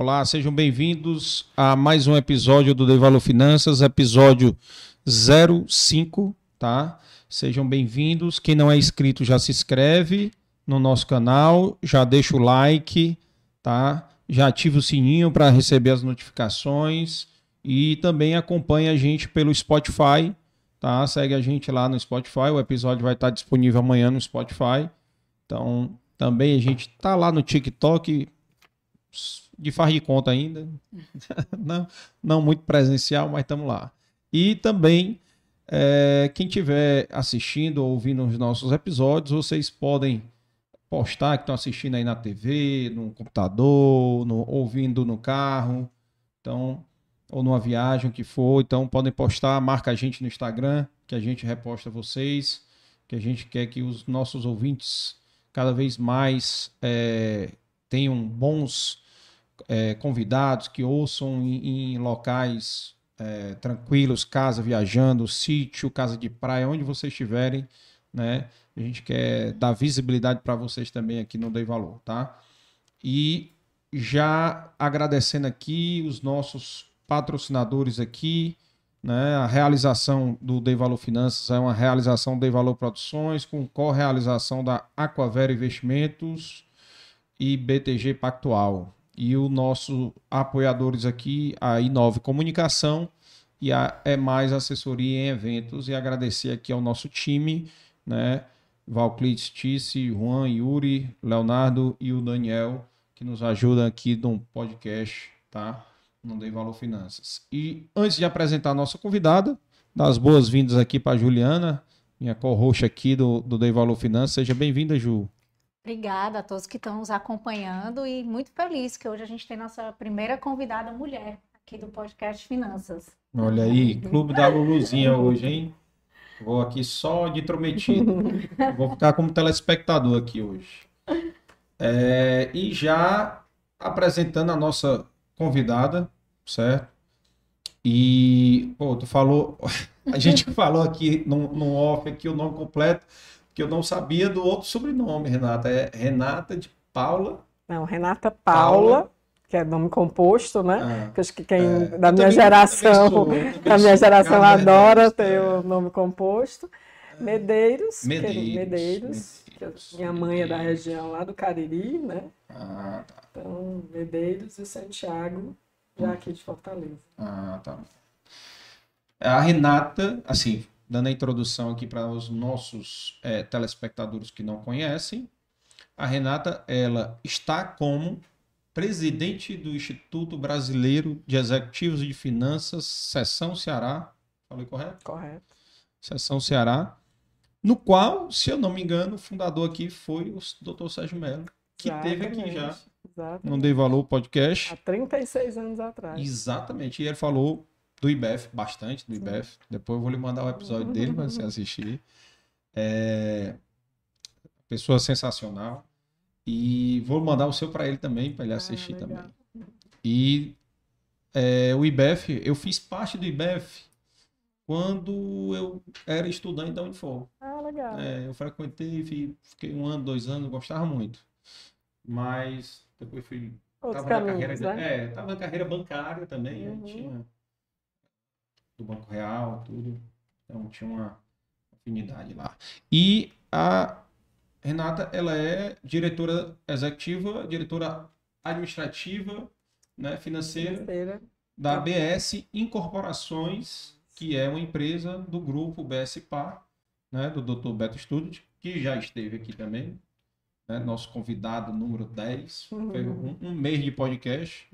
Olá, sejam bem-vindos a mais um episódio do Devalo Finanças, episódio 05, tá? Sejam bem-vindos. Quem não é inscrito já se inscreve no nosso canal, já deixa o like, tá? Já ativa o sininho para receber as notificações e também acompanha a gente pelo Spotify, tá? Segue a gente lá no Spotify, o episódio vai estar disponível amanhã no Spotify. Então, também a gente tá lá no TikTok, de faz de conta ainda. não, não muito presencial, mas estamos lá. E também, é, quem estiver assistindo ou ouvindo os nossos episódios, vocês podem postar que estão assistindo aí na TV, no computador, no, ouvindo no carro, então, ou numa viagem, o que for. Então, podem postar, marca a gente no Instagram, que a gente reposta vocês, que a gente quer que os nossos ouvintes cada vez mais é, tenham bons é, convidados que ouçam em, em locais é, tranquilos, casa viajando, sítio, casa de praia, onde vocês estiverem, né? A gente quer dar visibilidade para vocês também aqui no Dei Valor, tá? E já agradecendo aqui os nossos patrocinadores aqui, né? A realização do Dei Valor Finanças é uma realização do Dei Valor Produções com co-realização da Aquavera Investimentos e BTG Pactual e o nosso apoiadores aqui, a Inove Comunicação e a É Mais Assessoria em Eventos e agradecer aqui ao nosso time, né? Valclides Tice, Juan, Yuri, Leonardo e o Daniel, que nos ajudam aqui no podcast, tá? Não Dei Valor Finanças. E antes de apresentar a nossa convidada, dar as boas-vindas aqui para Juliana, minha co-host aqui do, do Dei Valor Finanças. Seja bem-vinda, Ju. Obrigada a todos que estão nos acompanhando e muito feliz que hoje a gente tem nossa primeira convidada mulher aqui do podcast Finanças. Olha aí, Clube da Luluzinha hoje, hein? Vou aqui só de intrometido. Vou ficar como telespectador aqui hoje. É, e já apresentando a nossa convidada, certo? E, pô, tu falou, a gente falou aqui no, no off aqui o nome completo, que eu não sabia do outro sobrenome, Renata. É Renata de Paula. Não, Renata Paula, Paula. que é nome composto, né? Ah, que acho que quem é, da minha geração, sou, da minha geração adora ter o nome composto. Medeiros, Medeiros, que, Medeiros, Medeiros minha mãe é da região lá do Cariri, né? Ah, tá. Então, Medeiros e Santiago, já aqui de Fortaleza. Ah, tá. A Renata, assim, dando a introdução aqui para os nossos é, telespectadores que não conhecem, a Renata ela está como presidente do Instituto Brasileiro de Executivos de Finanças, Seção Ceará. Falei correto? Correto. Seção Ceará, no qual, se eu não me engano, o fundador aqui foi o Dr. Sérgio Melo, que Exatamente. teve aqui já. Exatamente. Não Dei Valor podcast. Há 36 anos atrás. Exatamente. E ele falou do IBEF, bastante do IBEF. Sim. Depois eu vou lhe mandar o episódio dele para você assistir. É... Pessoa sensacional. E vou mandar o seu para ele também, para ele ah, assistir ah, também. E é, o IBEF, eu fiz parte do IBEF quando eu era estudante da Unifor. Ah, legal. É, eu frequentei, fiquei um ano, dois anos, gostava muito. Mas depois fui. Outros tava caminhos, na carreira, né? É, tava na carreira bancária também, uhum. tinha do Banco Real, tudo. Então tinha uma afinidade lá. E a Renata, ela é diretora executiva, diretora administrativa, né, financeira, financeira. da BS Incorporações, que é uma empresa do grupo BSPA, né, do Dr. Beto Studio, que já esteve aqui também, né, nosso convidado número 10. Uhum. Um, um mês de podcast.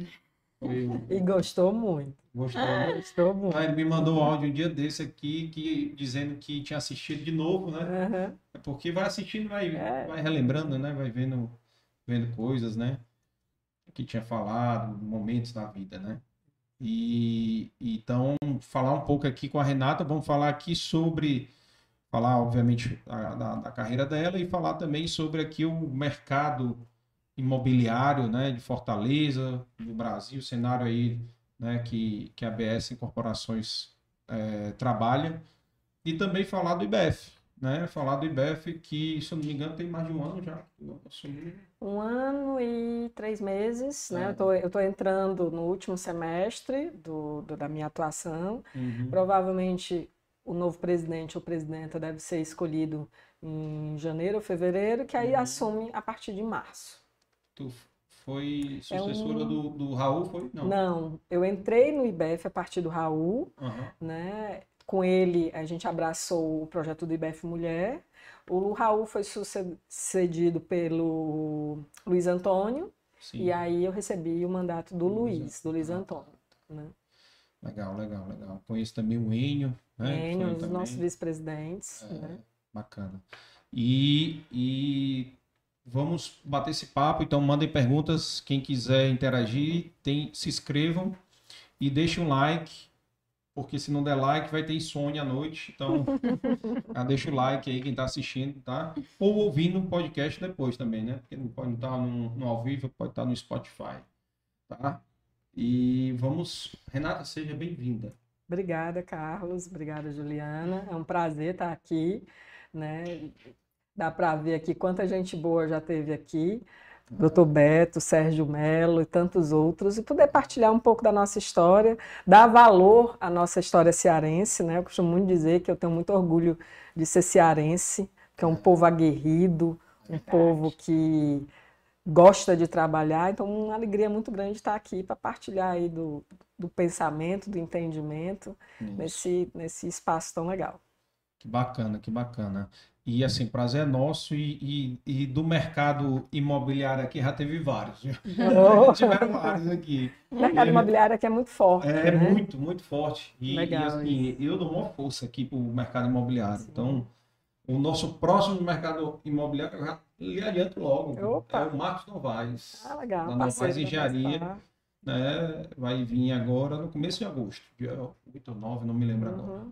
E gostou muito. Gostou, né? Gostou muito. Ah, ele me mandou um áudio um dia desse aqui, que, dizendo que tinha assistido de novo, né? Uhum. É porque vai assistindo, vai, é. vai relembrando, né? Vai vendo, vendo coisas, né? Que tinha falado, momentos da vida, né? E então, falar um pouco aqui com a Renata, vamos falar aqui sobre falar, obviamente, da, da, da carreira dela e falar também sobre aqui o mercado imobiliário né, de Fortaleza, do Brasil, cenário aí né, que, que a BS Incorporações é, trabalha, e também falar do IBF, né, falar do IBEF, que, se eu não me engano, tem mais de um ano já. Um ano e três meses, né? é. né? Eu tô, eu tô entrando no último semestre do, do da minha atuação. Uhum. Provavelmente o novo presidente ou presidenta deve ser escolhido em janeiro ou fevereiro, que aí uhum. assume a partir de março. Tu foi sucessora é um... do, do Raul, foi? Não. Não, eu entrei no IBEF a partir do Raul, uhum. né? Com ele, a gente abraçou o projeto do IBF Mulher. O Raul foi sucedido pelo Luiz Antônio. Sim. E aí eu recebi o mandato do Luiz, do Luiz Antônio. Né? Legal, legal, legal. Conheço também o Enio. Né? Enio, um dos nossos vice-presidentes. É, né? Bacana. E, e vamos bater esse papo. Então, mandem perguntas. Quem quiser interagir, tem, se inscrevam e deixem um like porque se não der like vai ter insônia à noite. Então, deixa o like aí quem está assistindo, tá? Ou ouvindo o podcast depois também, né? Porque não pode estar tá no, no ao vivo, pode estar tá no Spotify, tá? E vamos, Renata, seja bem-vinda. Obrigada, Carlos. Obrigada, Juliana. É um prazer estar aqui, né? Dá para ver aqui quanta gente boa já teve aqui. Doutor Beto, Sérgio Melo e tantos outros, e poder partilhar um pouco da nossa história, dar valor à nossa história cearense, né? Eu costumo muito dizer que eu tenho muito orgulho de ser cearense, que é um povo aguerrido, um povo que gosta de trabalhar, então uma alegria muito grande estar aqui para partilhar aí do, do pensamento, do entendimento, nesse, nesse espaço tão legal. Que bacana, que bacana. E assim, prazer é nosso e, e, e, do mercado imobiliário aqui já teve vários. Oh. Tiveram vários aqui. O mercado imobiliário aqui é muito forte. É né? muito, muito forte. E, Legal, e assim, eu dou uma força aqui para o mercado imobiliário. Sim. Então, o nosso próximo mercado imobiliário, eu já lhe adianto logo. Opa. É o Marcos Novaes. Ah, legal. Da Novaes Engenharia. Né, vai vir agora no começo de agosto, dia 8 ou 9, não me lembro uhum. agora.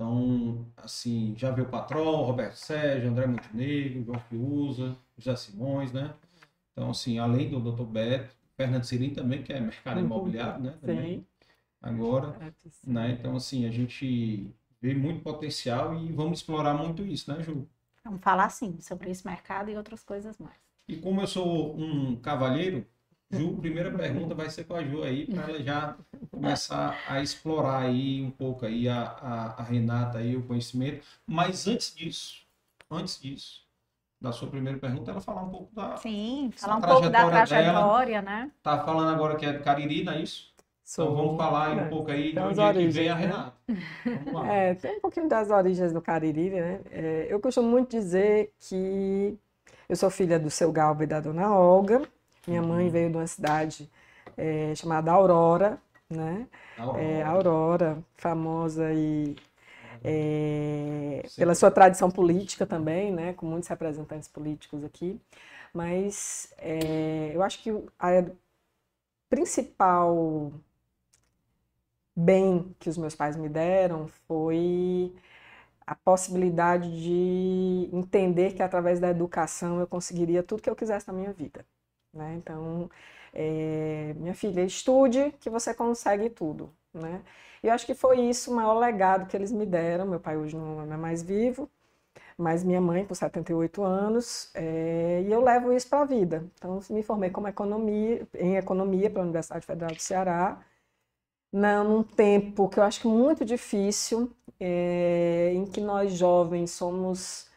Então, assim, já viu o Patrol, Roberto Sérgio, André Montenegro, João Fiuza, José Simões, né? Então, assim, além do Dr. Beto, Fernando Sirim também, que é mercado uhum. imobiliário, né? Também. Sim. Agora, é né? Então, assim, a gente vê muito potencial e vamos explorar muito isso, né, Ju? Vamos falar, sim, sobre esse mercado e outras coisas mais. E como eu sou um cavalheiro, Ju, primeira pergunta vai ser com a Ju aí, para ela já começar a explorar aí um pouco aí a, a, a, Renata aí, o conhecimento. Mas antes disso, antes disso, da sua primeira pergunta, ela falar um pouco da Sim, falar um pouco da trajetória, dela. né? Tá falando agora que é de Cariri, não é isso? Sou, então vamos falar aí um pouco aí de onde origens, é que vem a né? Renata. É, tem um pouquinho das origens do Cariri, né? É, eu costumo muito dizer que eu sou filha do seu Galba e da dona Olga, minha mãe uhum. veio de uma cidade é, chamada Aurora, né? Aurora. É, Aurora, famosa e é, pela sua tradição política também, né? Com muitos representantes políticos aqui. Mas é, eu acho que a principal bem que os meus pais me deram foi a possibilidade de entender que através da educação eu conseguiria tudo que eu quisesse na minha vida. Né? Então, é, minha filha, estude que você consegue tudo. Né? E eu acho que foi isso o maior legado que eles me deram. Meu pai hoje não é mais vivo, mas minha mãe com 78 anos, é, e eu levo isso para a vida. Então, me formei como economia, em economia pela Universidade Federal do Ceará, num tempo que eu acho que muito difícil, é, em que nós jovens somos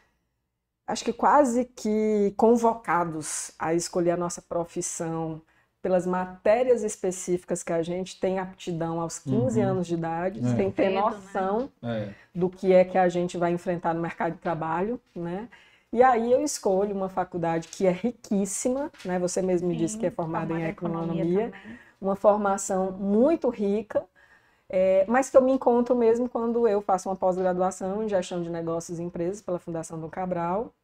acho que quase que convocados a escolher a nossa profissão pelas matérias específicas que a gente tem aptidão aos 15 uhum. anos de idade, é. sem ter né? noção né? do que é que a gente vai enfrentar no mercado de trabalho, né? E aí eu escolho uma faculdade que é riquíssima, né? Você mesmo me disse que é formada em economia, economia uma formação muito rica, é, mas que eu me encontro mesmo quando eu faço uma pós-graduação em gestão de negócios e empresas pela Fundação do Cabral.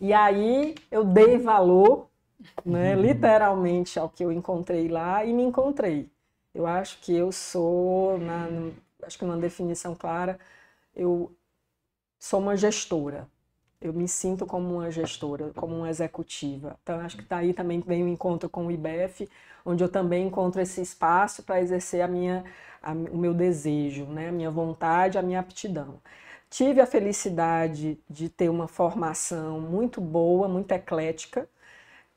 E aí eu dei valor, né, uhum. literalmente, ao que eu encontrei lá e me encontrei. Eu acho que eu sou, na, acho que uma definição clara, eu sou uma gestora. Eu me sinto como uma gestora, como uma executiva. Então, acho que daí também vem o encontro com o IBF, onde eu também encontro esse espaço para exercer a minha, a, o meu desejo, né? a minha vontade, a minha aptidão. tive a felicidade de ter uma formação muito boa, muito eclética,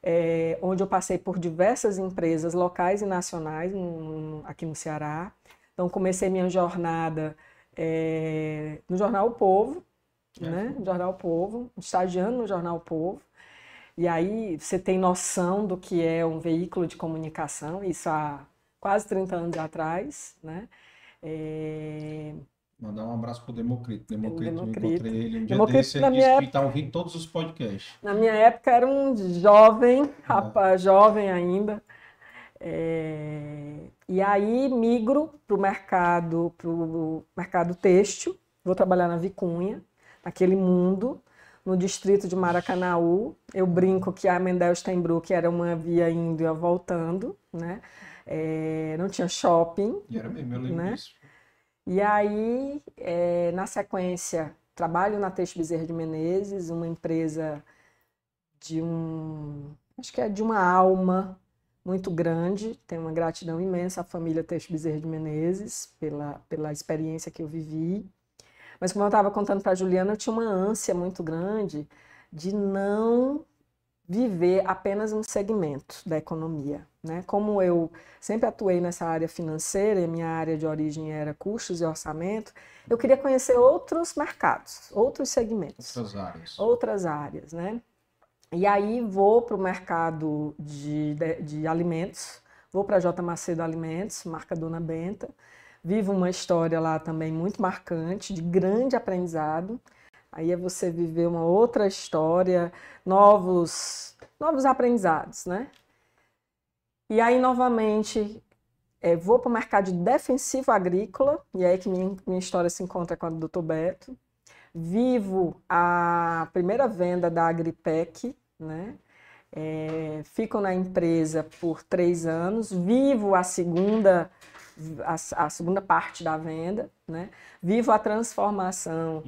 é, onde eu passei por diversas empresas locais e nacionais no, aqui no Ceará. Então, comecei minha jornada é, no Jornal o Povo, é. né? No Jornal Povo, estagiando no Jornal Povo. E aí você tem noção do que é um veículo de comunicação, isso há quase 30 anos atrás, né? É... Mandar um abraço pro Democrito. Democrito, Democrito. eu encontrei ele um dia Democrito, desse, ele disse época... que tá ouvindo todos os podcasts. Na minha época era um jovem, é. rapaz, jovem ainda. É... E aí migro pro mercado, pro mercado têxtil, vou trabalhar na Vicunha, naquele mundo, no distrito de Maracanaú. Eu brinco que a Mendel Steinbrück era uma via indo e voltando, né? É... não tinha shopping. E era mesmo, eu lembro né? disso. E aí, é, na sequência, trabalho na Teixe Bezerra de Menezes, uma empresa de um, acho que é de uma alma muito grande, tenho uma gratidão imensa à família Teixe Bezerra de Menezes pela, pela experiência que eu vivi. Mas como eu estava contando para a Juliana, eu tinha uma ânsia muito grande de não viver apenas um segmento da economia. Né? Como eu sempre atuei nessa área financeira, e minha área de origem era custos e orçamento, eu queria conhecer outros mercados, outros segmentos. Outras áreas. Outras áreas, né? E aí vou para o mercado de, de, de, alimentos, vou para a J. Macedo Alimentos, marca Dona Benta, vivo uma história lá também muito marcante, de grande aprendizado. Aí é você viver uma outra história, novos, novos aprendizados, né? E aí, novamente, é, vou para o mercado de defensivo agrícola, e é aí que minha, minha história se encontra com a do Dr. Beto. Vivo a primeira venda da Agripec, né? É, fico na empresa por três anos, vivo a segunda, a, a segunda parte da venda, né? vivo a transformação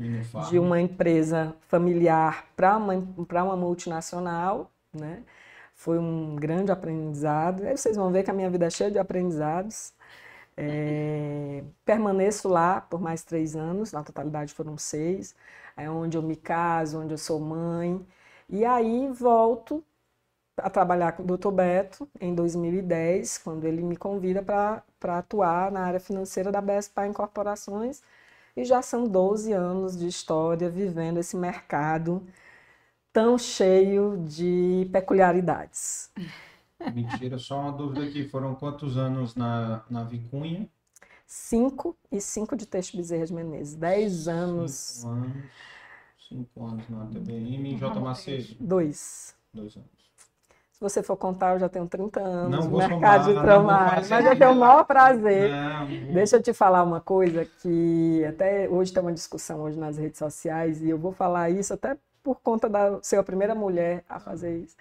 de uma empresa familiar para uma, uma multinacional, né? Foi um grande aprendizado. Aí vocês vão ver que a minha vida é cheia de aprendizados. É, permaneço lá por mais três anos, na totalidade foram seis. É onde eu me caso, onde eu sou mãe. E aí volto a trabalhar com o Dr. Beto em 2010, quando ele me convida para atuar na área financeira da BSPA Incorporações. E já são 12 anos de história vivendo esse mercado tão cheio de peculiaridades. Mentira, só uma dúvida aqui. Foram quantos anos na, na Vicunha? Cinco e cinco de Teixo Bezerra de Menezes. Dez anos. Cinco anos. Cinco anos na TBM e J. Macedo? Dois. Dois anos. Se você for contar, eu já tenho 30 anos não no mercado somar, de trabalho, mas eu tenho o maior prazer. Não, Deixa eu te falar uma coisa que até hoje tem uma discussão hoje nas redes sociais e eu vou falar isso até por conta da ser a primeira mulher a fazer isso.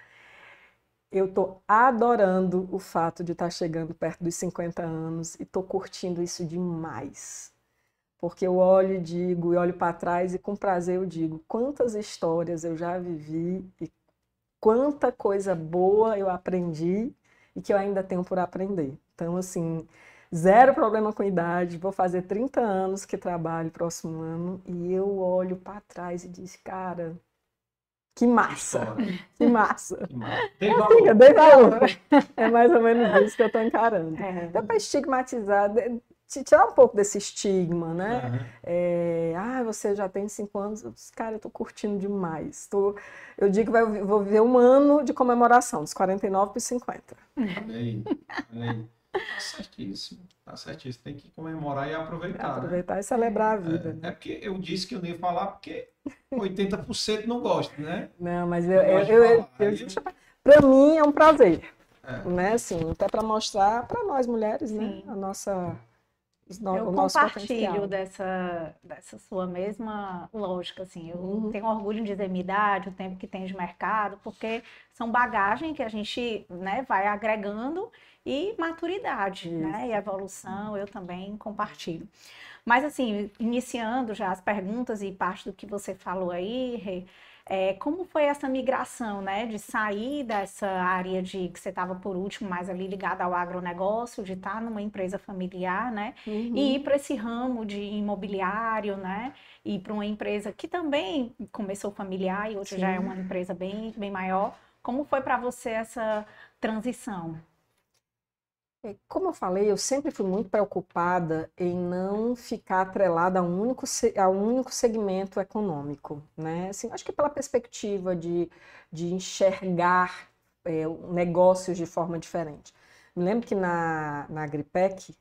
Eu estou adorando o fato de estar tá chegando perto dos 50 anos e estou curtindo isso demais. Porque eu olho e digo, e olho para trás e com prazer eu digo, quantas histórias eu já vivi e quanta coisa boa eu aprendi e que eu ainda tenho por aprender. Então, assim, zero problema com idade, vou fazer 30 anos que trabalho próximo ano e eu olho para trás e diz, cara, que massa, que massa. Que massa. Tem valor. Dei valor. É mais ou menos isso que eu estou encarando. É. Dá para estigmatizar, tirar um pouco desse estigma, né? Uhum. É, ah, você já tem cinco anos. Cara, eu estou curtindo demais. Tô, eu digo que vai, vou viver um ano de comemoração, dos 49 para os 50. Olha aí, olha aí. Tá certíssimo. Tá certíssimo. Tem que comemorar e aproveitar. Né? Aproveitar né? e celebrar a vida. É, né? é, porque eu disse que eu não ia falar porque 80% não gosta, né? Não, mas eu, eu, eu, eu, eu para mim é um prazer. É. Né? Assim, até para mostrar para nós mulheres, né? Sim. né? A nossa no, eu compartilho dessa, dessa sua mesma lógica, assim. Eu uhum. tenho orgulho em dizer minha idade, o tempo que tem de mercado, porque são bagagem que a gente né, vai agregando e maturidade, Isso. né? E evolução, eu também compartilho. Mas, assim, iniciando já as perguntas e parte do que você falou aí, Rê, É, como foi essa migração, né, de sair dessa área de que você estava por último, mais ali ligada ao agronegócio, de estar tá numa empresa familiar, né, uhum. e ir para esse ramo de imobiliário, né, e para uma empresa que também começou familiar e hoje Sim. já é uma empresa bem, bem maior. Como foi para você essa transição? É, como eu falei, eu sempre fui muito preocupada em não ficar atrelada a um único, a um único segmento econômico. Né? Assim, acho que pela perspectiva de, de enxergar é, negócios de forma diferente. Me lembro que na, na Agripec,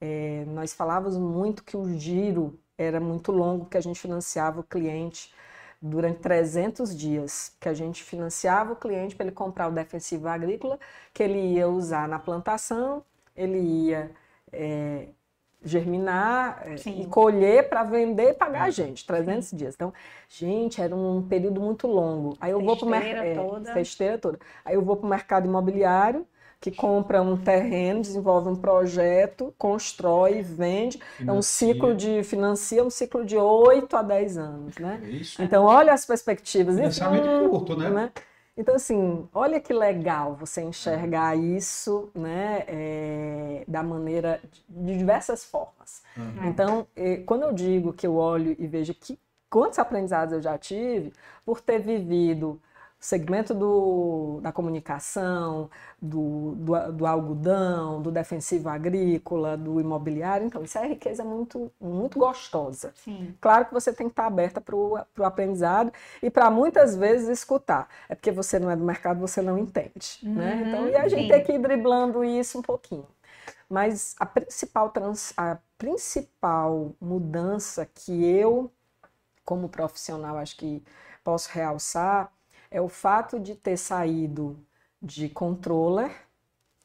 é, nós falávamos muito que o giro era muito longo, que a gente financiava o cliente durante 300 dias, que a gente financiava o cliente para ele comprar o defensivo agrícola, que ele ia usar na plantação, ele ia é, germinar é, e colher para vender e pagar a gente, 300 Sim. dias. Então, gente, era um período muito longo. Aí eu vou para o mercado. É, toda. Aí eu vou para o mercado imobiliário que compra um terreno, desenvolve um projeto, constrói, vende. Financia. É um ciclo de financia um ciclo de 8 a 10 anos, né? Isso. Então, olha as perspectivas. Financiamento então, curto, né? né? Então, assim, olha que legal você enxergar isso, né, é, da maneira, de diversas formas. Uhum. Então, é, quando eu digo que eu olho e vejo que quantos aprendizados eu já tive por ter vivido segmento do, da comunicação, do, do, do, algodão, do defensivo agrícola, do imobiliário. Então, isso é riqueza muito, muito gostosa. Sim. Claro que você tem que estar aberta para o aprendizado e para muitas vezes escutar. É porque você não é do mercado, você não entende. Uhum, né? Então, e a gente sim. tem que ir driblando isso um pouquinho. Mas a principal, trans, a principal mudança que eu, como profissional, acho que posso realçar é o fato de ter saído de controller,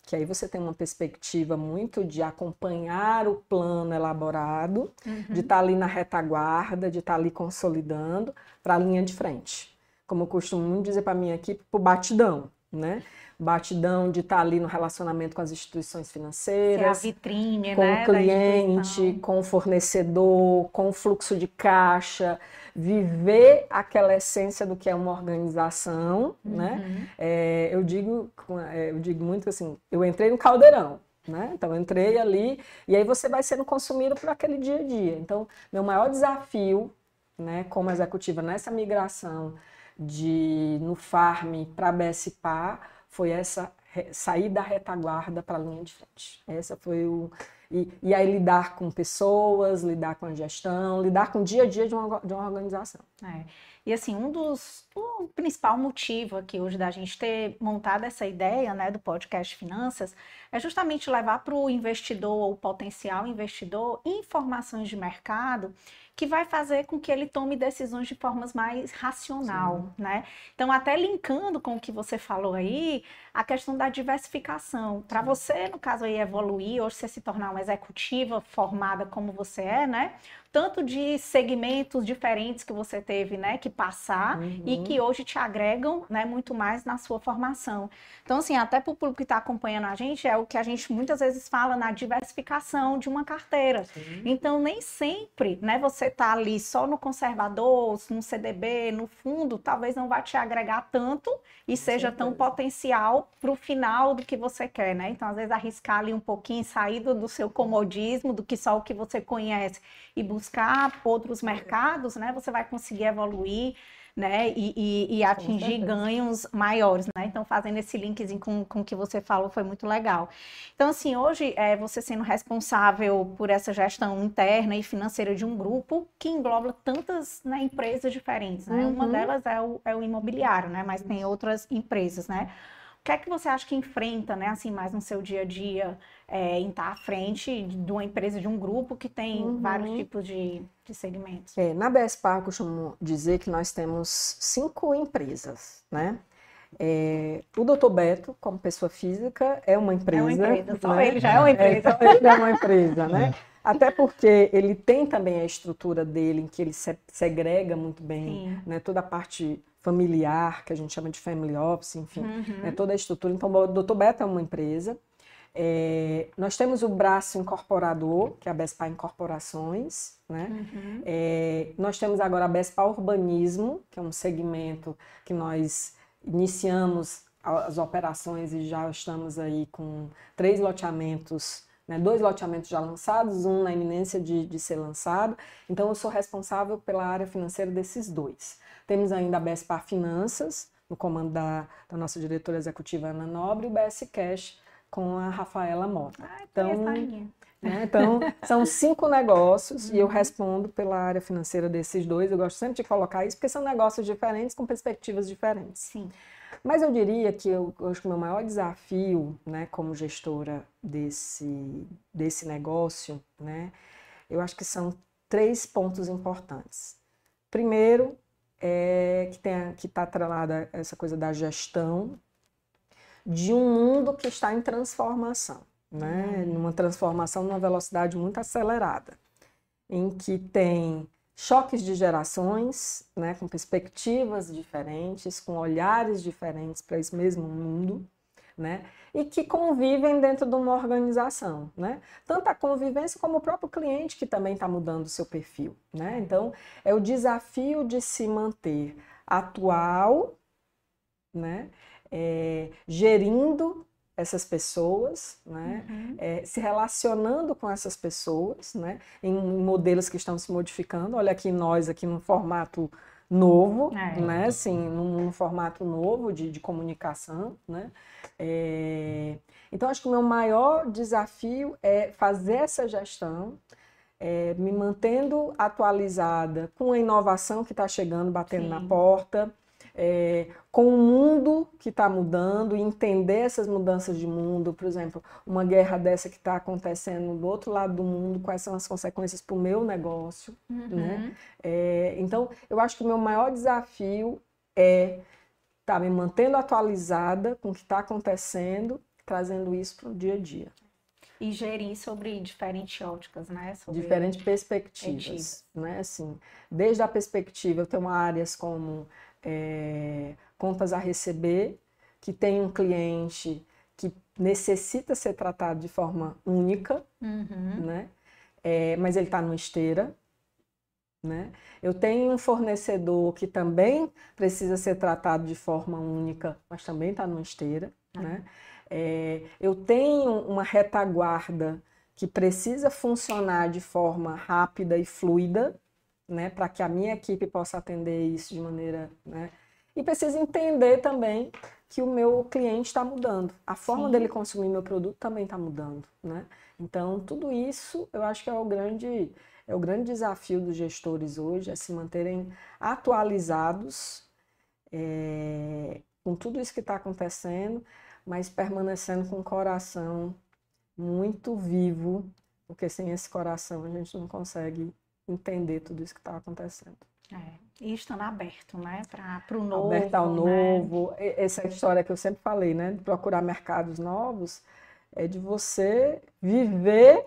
que aí você tem uma perspectiva muito de acompanhar o plano elaborado, uhum. de estar tá ali na retaguarda, de estar tá ali consolidando para a linha de frente. Como eu costumo dizer para a minha equipe, para o batidão, né? batidão de estar ali no relacionamento com as instituições financeiras, é a vitrine, com né, o cliente, com o fornecedor, com o fluxo de caixa, viver aquela essência do que é uma organização, né? uhum. né? É, eu digo, é, eu digo muito assim, eu entrei no caldeirão. Né? Então, entrei ali e aí você vai sendo consumido por aquele dia a dia. Então, meu maior desafio, né, como executiva nessa migração de no farm para BSPA foi essa sair da retaguarda para a linha de frente. Essa foi o e, e, aí lidar com pessoas, lidar com a gestão, lidar com o dia a dia de uma, de uma organização. É. E assim, um dos o principal motivo aqui hoje da gente ter montado essa ideia né, do podcast Finanças é justamente levar para o investidor ou potencial investidor informações de mercado que vai fazer com que ele tome decisões de formas mais racional, Sim. né? Então, até linkando com o que você falou aí, a questão da diversificação. Para você, no caso aí, evoluir, ou você se tornar uma executiva formada como você é, né? tanto de segmentos diferentes que você teve, né, que passar uhum. e que hoje te agregam, né, muito mais na sua formação. Então, assim, até para o público que está acompanhando a gente, é o que a gente muitas vezes fala na diversificação de uma carteira. Sim. Então, nem sempre, né, você tá ali só no conservador, no CDB, no fundo, talvez não vá te agregar tanto e Com seja certeza. tão potencial para o final do que você quer, né? Então, às vezes, arriscar ali um pouquinho, sair do, seu comodismo, do que só o que você conhece e buscar outros mercados, né, você vai conseguir evoluir, né, e, e, e atingir ganhos maiores, né? Então, fazendo esse linkzinho com, com o que você falou foi muito legal. Então, assim, hoje, é, você sendo responsável por essa gestão interna e financeira de um grupo que engloba tantas né, empresas diferentes, né? Uhum. Uma delas é o, é o imobiliário, né? Mas tem outras empresas, né? Que é que você acha que enfrenta, né, assim, mais no seu dia a dia, é, em estar à frente de uma empresa, de um grupo que tem uhum. vários tipos de, de segmentos? É, na BSPA, eu costumo dizer que nós temos cinco empresas, né? É, o Dr. Beto, como pessoa física, é uma empresa. É uma empresa, só né? ele já é uma empresa. É, ele é uma empresa, né? Até porque ele tem também a estrutura dele, em que ele se segrega muito bem, né? Toda a parte familiar, que a gente chama de family office, enfim, uhum. né, toda a estrutura. Então, o Dr. Beto é uma empresa. É, nós temos o braço incorporador, que é a BESPA Incorporações. Né? Uhum. É, nós temos agora a BESPA Urbanismo, que é um segmento que nós iniciamos as operações e já estamos aí com três loteamentos, né? dois loteamentos já lançados, um na iminência de, de ser lançado. Então, eu sou responsável pela área financeira desses dois. Temos ainda a BESPA Finanças, no comando da, da nossa diretora executiva Ana Nobre, e o BS Cash, com a Rafaela Mota. Ah, então, né, então, são cinco negócios uhum. e eu uhum. respondo pela área financeira desses dois. Eu gosto sempre de colocar isso, porque são negócios diferentes com perspectivas diferentes. Sim. Mas eu diria que eu, eu acho que o meu maior desafio, né, como gestora desse, desse negócio, né, eu acho que são três pontos importantes. Primeiro, é que está atrelada essa coisa da gestão de um mundo que está em transformação, né? Uhum. Numa transformação numa velocidade muito acelerada, em que tem choques de gerações, né, com perspectivas diferentes, com olhares diferentes para esse mesmo mundo, né, e que convivem dentro de uma organização, né? Tanto a convivência como o próprio cliente que também está mudando o seu perfil, né? Então é o desafio de se manter atual, né? é, gerindo essas pessoas, né? Uhum. É, se relacionando com essas pessoas, né? em modelos que estão se modificando. Olha aqui nós aqui num formato novo, é. né? Assim, num, num, formato novo de, de comunicação, né? É, então acho que o meu maior desafio é fazer essa gestão, é, me mantendo atualizada com a inovação que está chegando, batendo Sim. na porta é, com o mundo que está mudando e entender essas mudanças de mundo, por exemplo, uma guerra dessa que está acontecendo do outro lado do mundo, quais são as consequências para o meu negócio, uhum. né? É, então, eu acho que o meu maior desafio é estar tá me mantendo atualizada com o que está acontecendo, trazendo isso para o dia a dia. E gerir sobre diferentes óticas, né? Sobre diferentes perspectivas, né? Assim, desde a perspectiva, eu tenho áreas como é, contas a receber, que tem um cliente que necessita ser tratado de forma única, uhum. né? É, mas ele está numa esteira. Né? Eu tenho um fornecedor que também precisa ser tratado de forma única, mas também está numa esteira. Uhum. Né? É, eu tenho uma retaguarda que precisa funcionar de forma rápida e fluida, né, para que a minha equipe possa atender isso de maneira, né, e precisa entender também que o meu cliente está mudando, a forma Sim. dele consumir meu produto também está mudando, né? Então tudo isso eu acho que é o grande é o grande desafio dos gestores hoje é se manterem atualizados é, com tudo isso que está acontecendo, mas permanecendo com o coração muito vivo, porque sem esse coração a gente não consegue entender tudo isso que está acontecendo. É, e estando aberto, né, para o novo. Aberto ao né? novo. Essa história que eu sempre falei, né, de procurar mercados novos, é de você viver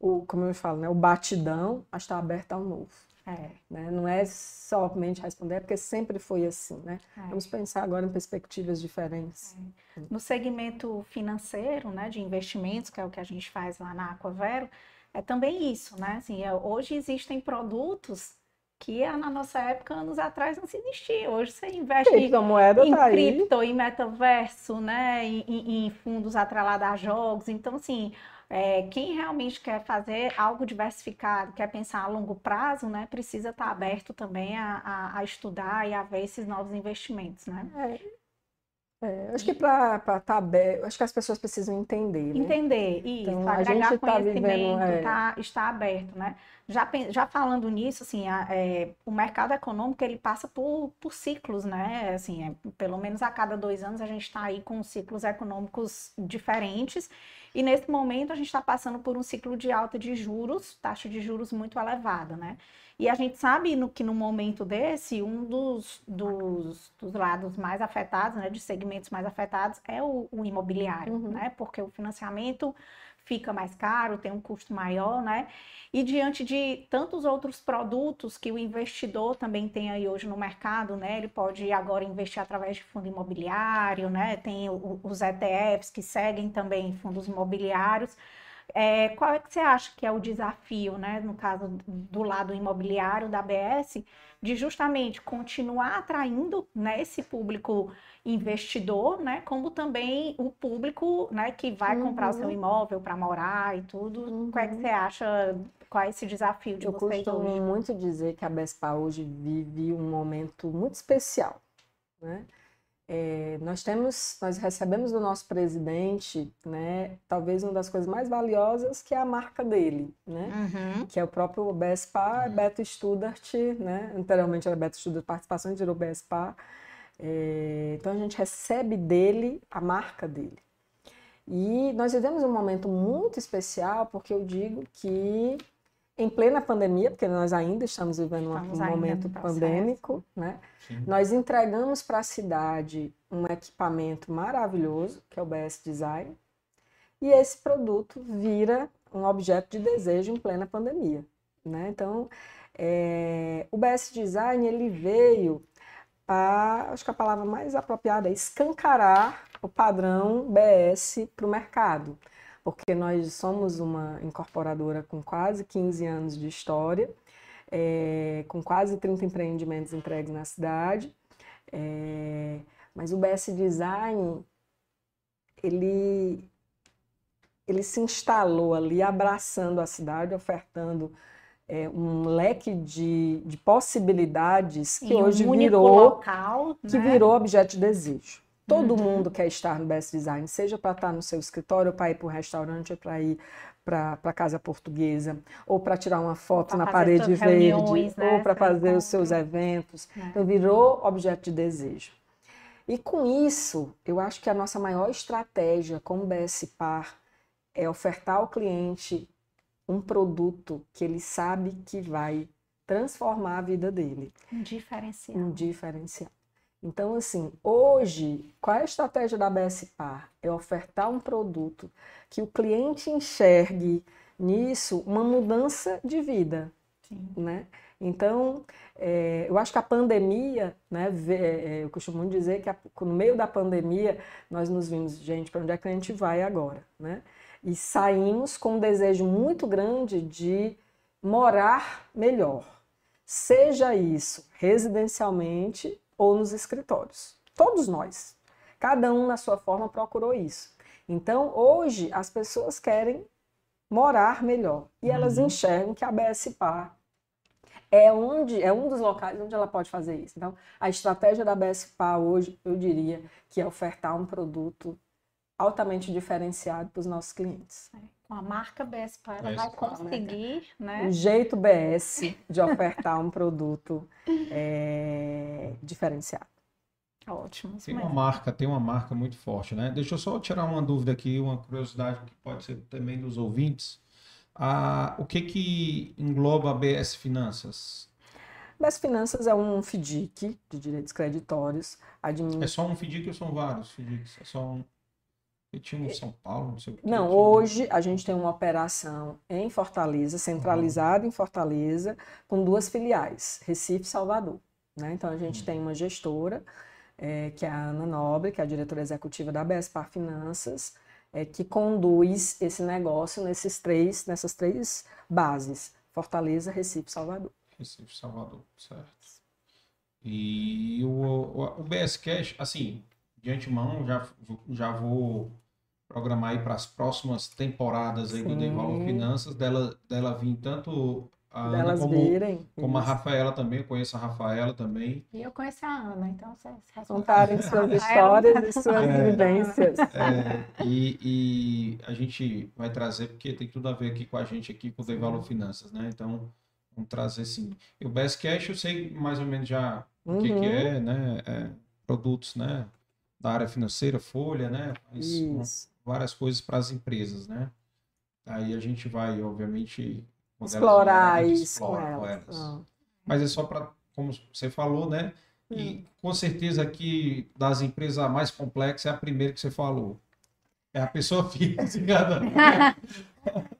o, como eu falo, né, o batidão, a estar aberto ao novo. É. Né? Não é somente responder, é porque sempre foi assim, né? É. Vamos pensar agora em perspectivas diferentes. É. No segmento financeiro, né, de investimentos, que é o que a gente faz lá na Aquavero, é também isso, né? Assim, é, hoje existem produtos que na nossa época, anos atrás, não se existia. Hoje você investe em, em tá cripto, em metaverso, né? Em, em, em, fundos atrelados a jogos. Então, assim, é, quem realmente quer fazer algo diversificado, quer pensar a longo prazo, né? Precisa estar aberto também a, a, a estudar e a ver esses novos investimentos, né? É. É, acho que para estar tá aberto, acho que as pessoas precisam entender. Né? Entender, isso, então, agregar a gente tá conhecimento, vivendo, é... tá, está aberto, né? Já, já falando nisso, assim, a, é, o mercado econômico ele passa por, por ciclos, né? Assim, é, pelo menos a cada dois anos a gente está aí com ciclos econômicos diferentes e nesse momento a gente está passando por um ciclo de alta de juros, taxa de juros muito elevada, né? E a gente sabe no, que no momento desse, um dos, dos, dos, lados mais afetados, né, de segmentos mais afetados, é o, o imobiliário, uhum. né? Porque o financiamento fica mais caro, tem um custo maior, né? E diante de tantos outros produtos que o investidor também tem aí hoje no mercado, né? Ele pode agora investir através de fundo imobiliário, né? Tem os ETFs que seguem também fundos imobiliários. É, qual é que você acha que é o desafio, né, no caso do lado imobiliário da ABS, de justamente continuar atraindo né, esse público investidor, né, como também o público né, que vai uhum. comprar o seu uhum. imóvel para morar e tudo. Uhum. Qual é que uhum. você acha? Qual é esse desafio de Eu vocês costumo hoje? muito dizer que a Bespa hoje vive um momento muito especial, né? É, nós temos, nós recebemos do nosso presidente, né, talvez uma das coisas mais valiosas que é a marca dele, né, uhum. que é o próprio BSPA, Beto Studart, né, anteriormente era Beto Studart Participação, virou BSPA, é, então a gente recebe dele a marca dele. E nós vivemos um momento muito especial, porque eu digo que em plena pandemia, porque nós ainda estamos vivendo estamos um momento pandêmico, né? Sim. Nós entregamos para a cidade um equipamento maravilhoso, que é o BS Design, e esse produto vira um objeto de desejo em plena pandemia, né? Então, é, o BS Design ele veio para, acho que a palavra mais apropriada é escancarar o padrão BS para o mercado porque nós somos uma incorporadora com quase 15 anos de história, é, com quase 30 empreendimentos entregues na cidade, é, mas o BS Design, ele, ele se instalou ali abraçando a cidade, ofertando é, um leque de, de possibilidades que e hoje um virou local, que né? virou objeto de desejo. Todo uhum. mundo quer estar no Best Design, seja para estar no seu escritório, para ir para um restaurante, ou para ir para a casa portuguesa, ou para tirar uma foto na parede verde, né? ou para fazer os seus eventos. É. Então, virou objeto de desejo. E com isso, eu acho que a nossa maior estratégia como BS Par é ofertar ao cliente um produto que ele sabe que vai transformar a vida dele. Um diferencial. Um diferencial. Então, assim, hoje, qual é a estratégia da BSPAR? É ofertar um produto que o cliente enxergue nisso uma mudança de vida, Sim. né? Então, é, eu acho que a pandemia, né, é, eu costumo dizer que a, no meio da pandemia nós nos vimos, gente, para onde é que a gente vai agora, né? E saímos com um desejo muito grande de morar melhor. Seja isso residencialmente ou nos escritórios. Todos nós. Cada um, na sua forma, procurou isso. Então, hoje, as pessoas querem morar melhor. E elas uhum. enxergam que a BSPA é, onde, é um dos locais onde ela pode fazer isso. Então, a estratégia da BSPA hoje, eu diria, que é ofertar um produto altamente diferenciado para os nossos clientes. É, com a marca BSPA, ela vai conseguir, né? O jeito BS de ofertar um produto é, diferenciado. Ótimo. Tem uma marca, tem uma marca muito forte, né? Deixa eu só tirar uma dúvida aqui, uma curiosidade que pode ser também dos ouvintes. Ah, o que que engloba a BS Finanças? BS Finanças é um FDIC de direitos creditórios. Administ... É só um FDIC ou são vários FDICs? É só um... E tinha um São Paulo, não sei o que. Não, hoje a gente tem uma operação em Fortaleza, centralizada uhum. em Fortaleza, com duas filiais, Recife e Salvador. Né? Então a gente uhum. tem uma gestora, é, que é a Ana Nobre, que é a diretora executiva da BSPAR Finanças, é, que conduz esse negócio nesses três, nessas três bases, Fortaleza, Recife e Salvador. Recife e Salvador, certo. E o, o, o BS Cash, assim, de antemão, já, já vou programar aí para as próximas temporadas aí Sim. do Devalor Finanças, dela, dela vir tanto a Ana como, virem. como a Rafaela também, eu conheço a Rafaela também. E eu conheço a Ana, então vocês contarem suas histórias e suas é, vivências. É, e, e, a gente vai trazer, porque tem tudo a ver aqui com a gente aqui com o Devalor Finanças, né? Então, vamos trazer sim. E o Best Cash eu sei mais ou menos já uhum. o que, que uhum. é, né? É, produtos, né? Da área financeira, folha, né? Faz várias coisas para as empresas, né? Aí a gente vai, obviamente, explorar elas, isso explora com elas. Ah. Mas é só para, como você falou, né? E hum. com certeza aqui das empresas a mais complexa é a primeira que você falou. É a pessoa física.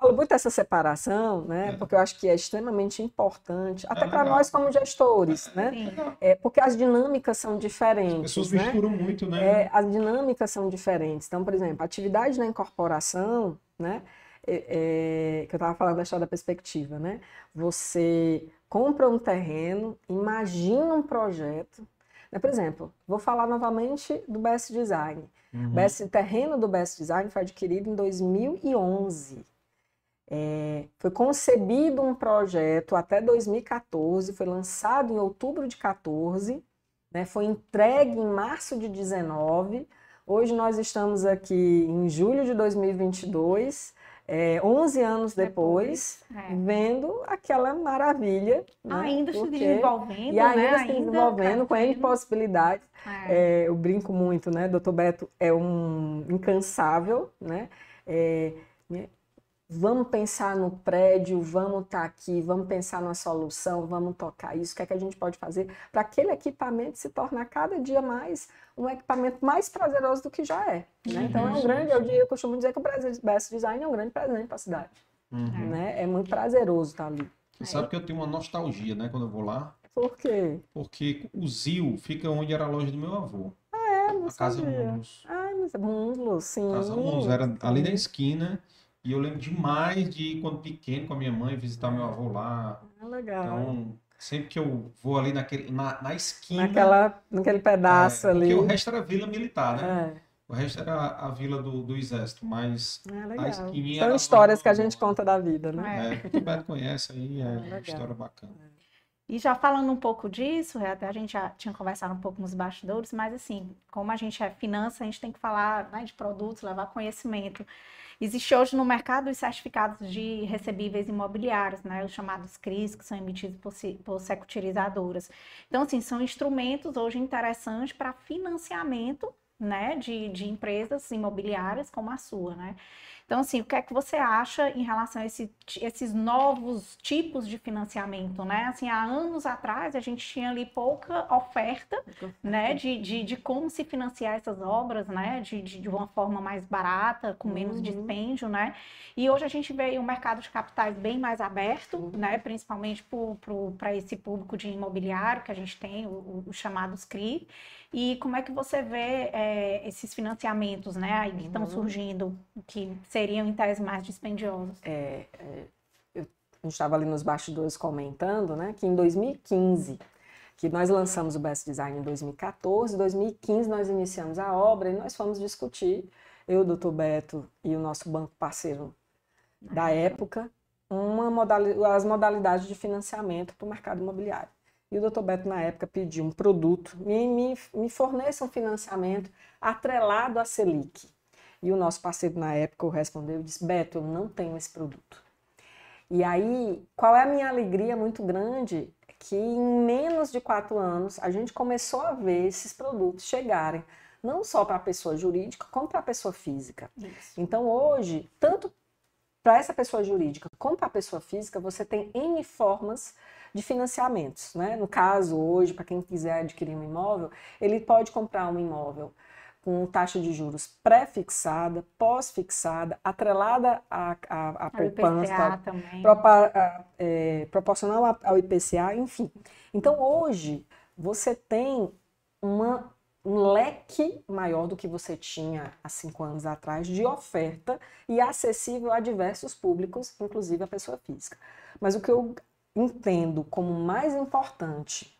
falo muito dessa separação, né? É. Porque eu acho que é extremamente importante, até é para nós como gestores, né? É, porque as dinâmicas são diferentes. As pessoas né? misturam muito, né? É, as dinâmicas são diferentes. Então, por exemplo, atividade na incorporação, né? É, é, que eu estava falando da história da perspectiva, né? Você compra um terreno, imagina um projeto. Né? Por exemplo, vou falar novamente do Best Design. Uhum. Best, terreno do Best Design foi adquirido em 2011. É, foi concebido um projeto até 2014, foi lançado em outubro de 14, né, foi entregue em março de 19. Hoje nós estamos aqui em julho de 2022, é, 11 anos depois, depois é. vendo aquela maravilha. Né, ainda porque... se desenvolvendo, E ainda né? se desenvolvendo com N possibilidades. É. É, eu brinco muito, né? Doutor Beto é um incansável, né? É, vamos pensar no prédio, vamos estar tá aqui, vamos pensar na solução, vamos tocar isso, o que é que a gente pode fazer para aquele equipamento se tornar cada dia mais um equipamento mais prazeroso do que já é. Né? Então é um grande, eu, eu costumo dizer que o Best Design é um grande presente para a cidade. Uhum. Né? É muito prazeroso estar tá ali. Você sabe que eu tenho uma nostalgia, né, quando eu vou lá. Por quê? Porque o Zil fica onde era a loja do meu avô. Ah, é? Não a Casa Mundos. Ah, mas Mundos, sim. Casa Mundos, era ali na esquina. E eu lembro demais de ir, quando pequeno, com a minha mãe, visitar meu avô lá. Ah, legal. Então, sempre que eu vou ali naquele, na, na esquina. Naquela, naquele pedaço é, ali. Porque o resto era vila militar, né? É. O resto era a vila do, do exército, mas ah, a esquininha São histórias que a gente conta da vida, né? É, que o Beto conhece aí, é uma história bacana. E já falando um pouco disso, até a gente já tinha conversado um pouco nos bastidores, mas assim, como a gente é finança, a gente tem que falar né, de produtos, levar conhecimento. Existe hoje no mercado os certificados de recebíveis imobiliários, né, os chamados CRIs, que são emitidos por, por securitizadoras. Então, assim, são instrumentos hoje interessantes para financiamento né, de, de empresas imobiliárias como a sua, né? Então, assim, o que é que você acha em relação a esse, esses novos tipos de financiamento, né? Assim, há anos atrás a gente tinha ali pouca oferta, né, de, de, de como se financiar essas obras, né, de, de, de uma forma mais barata, com menos uhum. dispêndio, né? E hoje a gente vê um mercado de capitais bem mais aberto, uhum. né, principalmente para esse público de imobiliário que a gente tem, os chamados CRI. E como é que você vê é, esses financiamentos, né, aí que estão uhum. surgindo, que seriam em tese mais dispendiosos? É, é, eu, a gente estava ali nos bastidores comentando, né, que em 2015 que nós lançamos o Best Design em 2014, em 2015 nós iniciamos a obra e nós fomos discutir, eu, o doutor Beto e o nosso banco parceiro da época, uma modalidade, as modalidades de financiamento para o mercado imobiliário. E o doutor Beto, na época, pediu um produto, me, me, me forneça um financiamento atrelado à Selic. E o nosso parceiro, na época, respondeu e disse: Beto, eu não tenho esse produto. E aí, qual é a minha alegria muito grande? Que em menos de quatro anos a gente começou a ver esses produtos chegarem, não só para a pessoa jurídica, como para a pessoa física. Isso. Então, hoje, tanto para essa pessoa jurídica como para a pessoa física, você tem N formas de financiamentos. Né? No caso, hoje, para quem quiser adquirir um imóvel, ele pode comprar um imóvel com taxa de juros pré-fixada, pós-fixada, atrelada à, à, à poupança, é, proporcional ao IPCA, enfim. Então, hoje, você tem uma, um leque maior do que você tinha há cinco anos atrás de oferta e acessível a diversos públicos, inclusive a pessoa física. Mas o que eu entendo como mais importante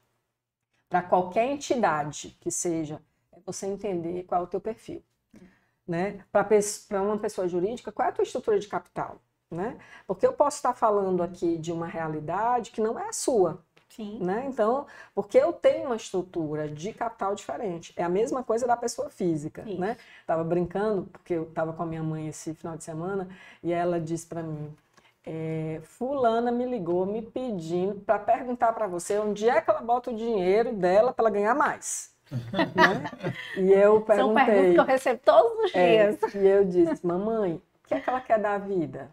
para qualquer entidade que seja é você entender qual é o teu perfil. Né? Para uma pessoa jurídica, qual é a tua estrutura de capital? Né? Porque eu posso estar falando aqui de uma realidade que não é a sua. Sim. Né? Então, porque eu tenho uma estrutura de capital diferente. É a mesma coisa da pessoa física. Né? Tava brincando, porque eu estava com a minha mãe esse final de semana, e ela disse para mim: é, fulana me ligou me pedindo para perguntar para você onde é que ela bota o dinheiro dela para ela ganhar mais. né? E eu perguntei. São perguntas que eu recebo todos os é, dias. É, e eu disse, mamãe, o que é que ela quer da vida?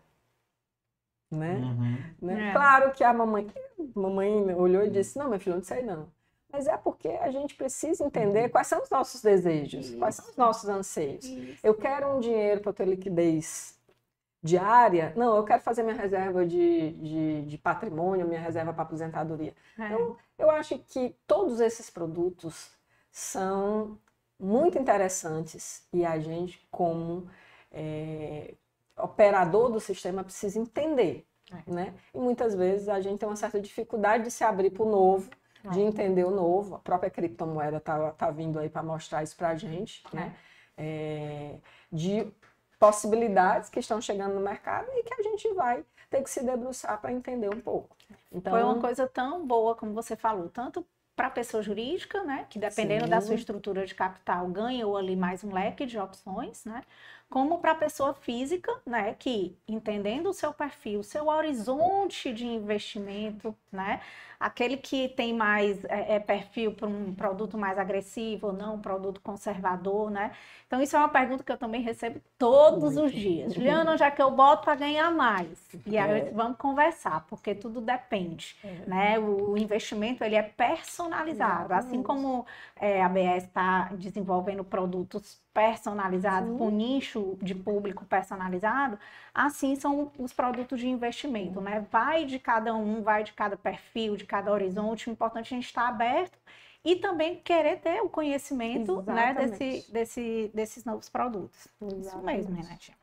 Né? Uhum. né? É. Claro que a mamãe, a mamãe olhou e disse, não, meu filho, não sei não. mas é porque a gente precisa entender uhum. quais são os nossos desejos, Isso. quais são os nossos anseios. Isso. Eu quero um dinheiro para ter liquidez diária, não, eu quero fazer minha reserva de, de, de patrimônio, minha reserva para aposentadoria. É. Então, eu acho que todos esses produtos são muito interessantes e a gente, como é, operador do sistema, precisa entender. É. Né? E muitas vezes a gente tem uma certa dificuldade de se abrir para o novo, é. de entender o novo. A própria criptomoeda está tá vindo aí para mostrar isso para a gente, né? É, de possibilidades que estão chegando no mercado e que a gente vai ter que se debruçar para entender um pouco. Então, Foi uma coisa tão boa, como você falou, tanto para a pessoa jurídica, né, que dependendo Sim. da sua estrutura de capital ganha ou ali mais um leque de opções, né, como para a pessoa física, né, que entendendo o seu perfil, o seu horizonte de investimento, né, aquele que tem mais é, é perfil para um produto mais agressivo ou não, um produto conservador, né? Então isso é uma pergunta que eu também recebo todos Muito. os dias. Juliana, onde é que eu boto para ganhar mais? E aí é. vamos conversar, porque tudo depende, é. né? O investimento ele é personalizado, assim como é, a BS está desenvolvendo produtos personalizados para um nicho de público personalizado, assim são os produtos de investimento, né? Vai de cada um, vai de cada perfil, de cada horizonte. O importante é a gente estar aberto e também querer ter o conhecimento né, desse, desse, desses novos produtos. Exatamente. Isso mesmo, Renatinha.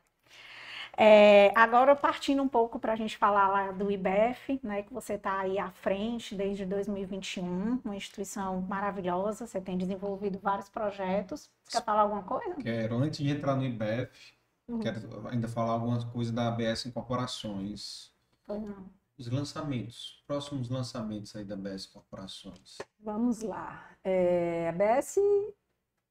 É, agora, partindo um pouco para a gente falar lá do IBEF, né, que você está aí à frente desde 2021, uma instituição maravilhosa, você tem desenvolvido vários projetos. Quer falar alguma coisa? Quero, antes de entrar no IBEF, uhum. quero ainda falar algumas coisas da ABS Incorporações. Pois não. Os lançamentos, próximos lançamentos aí da ABS Corporações. Vamos lá. É, a ABS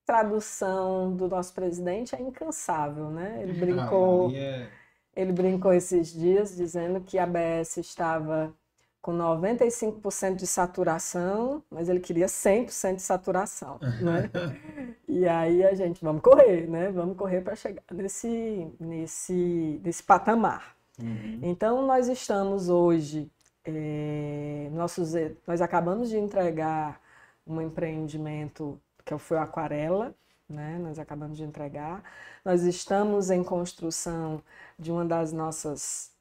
tradução do nosso presidente é incansável, né? Ele ah, brincou, ah, é... ele brincou esses dias dizendo que a ABS estava com 95% de saturação, mas ele queria 100% de saturação, né? e aí a gente, vamos correr, né? Vamos correr para chegar nesse, nesse, nesse patamar. Uhum. Então, nós estamos hoje, é, nossos, nós acabamos de entregar um empreendimento que foi o Aquarela, né? Nós acabamos de entregar. Nós estamos em construção de uma das nossas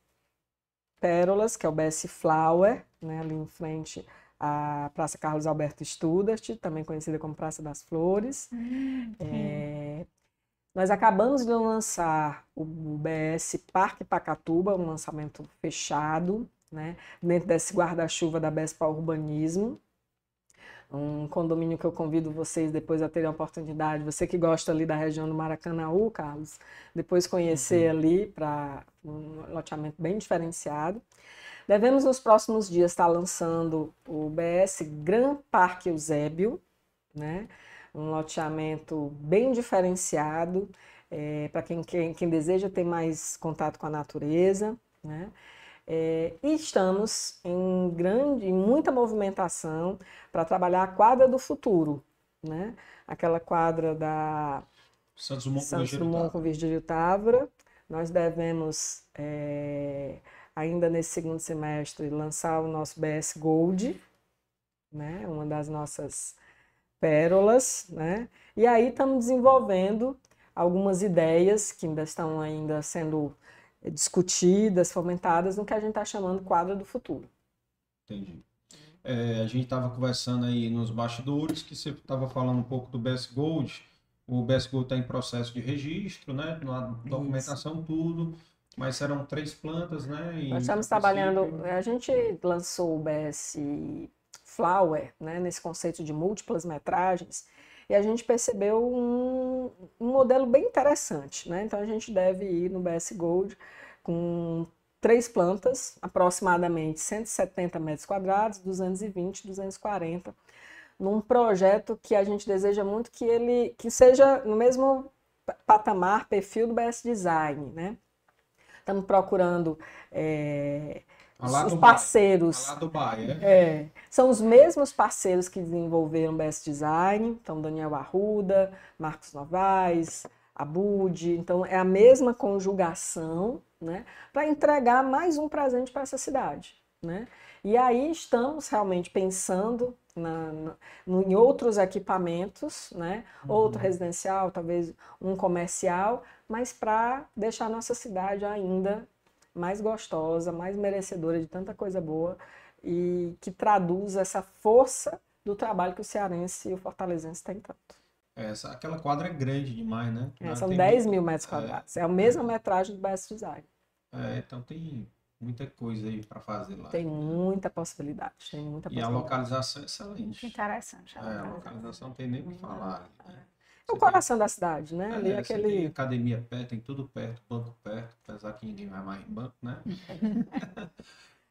pérolas, que é o BS Flower, né? ali em frente à Praça Carlos Alberto Studart, também conhecida como Praça das Flores. Hum, é... Nós acabamos de lançar o BS Parque Pacatuba, um lançamento fechado, né? dentro desse guarda-chuva da BESPA Urbanismo um condomínio que eu convido vocês depois a terem a oportunidade, você que gosta ali da região do Maracanãú, Carlos, depois conhecer uhum. ali para um loteamento bem diferenciado. Devemos nos próximos dias estar lançando o BS Gran Parque Eusébio, né? um loteamento bem diferenciado é, para quem, quem, quem deseja ter mais contato com a natureza. Né? É, e estamos em grande, em muita movimentação para trabalhar a quadra do futuro, né? Aquela quadra da Santos Dumont, com Virgílio Távora. Nós devemos é, ainda nesse segundo semestre lançar o nosso BS Gold, né? Uma das nossas pérolas, né? E aí estamos desenvolvendo algumas ideias que ainda estão ainda sendo discutidas, fomentadas no que a gente está chamando quadro do futuro. Entendi. É, a gente estava conversando aí nos bastidores que você estava falando um pouco do Best Gold. O Best Gold está em processo de registro, né? Na documentação, Isso. tudo. Mas serão três plantas, né? E Nós estamos trabalhando. A gente lançou o BS Flower, né? Nesse conceito de múltiplas metragens e a gente percebeu um, um modelo bem interessante. Né? Então a gente deve ir no BS Gold com três plantas, aproximadamente 170 metros quadrados, 220, 240, num projeto que a gente deseja muito que ele que seja no mesmo patamar, perfil do BS Design, né? Estamos procurando é, os parceiros. Bahia. É, são os mesmos parceiros que desenvolveram Best Design, então Daniel Arruda, Marcos Novaes, Abud, então é a mesma conjugação, né, para entregar mais um presente para essa cidade. né? E aí estamos realmente pensando na, na, no, em outros equipamentos, né? Uhum. Outro residencial, talvez um comercial, mas para deixar a nossa cidade ainda mais gostosa, mais merecedora de tanta coisa boa e que traduz essa força do trabalho que o cearense e o fortalezense têm tanto. Essa, aquela quadra é grande demais, né? É, são 10 mil metros é. quadrados. É, é a mesma metragem do Best Design. É, então tem muita coisa aí para fazer lá. Tem muita possibilidade, tem muita E a localização é excelente. Interessante. A é, a localização não tem nem o que falar. Né? É o coração tem... da cidade, né? Ali é, aquele... tem academia perto, tem tudo perto, banco perto, apesar que ninguém vai mais em banco, né?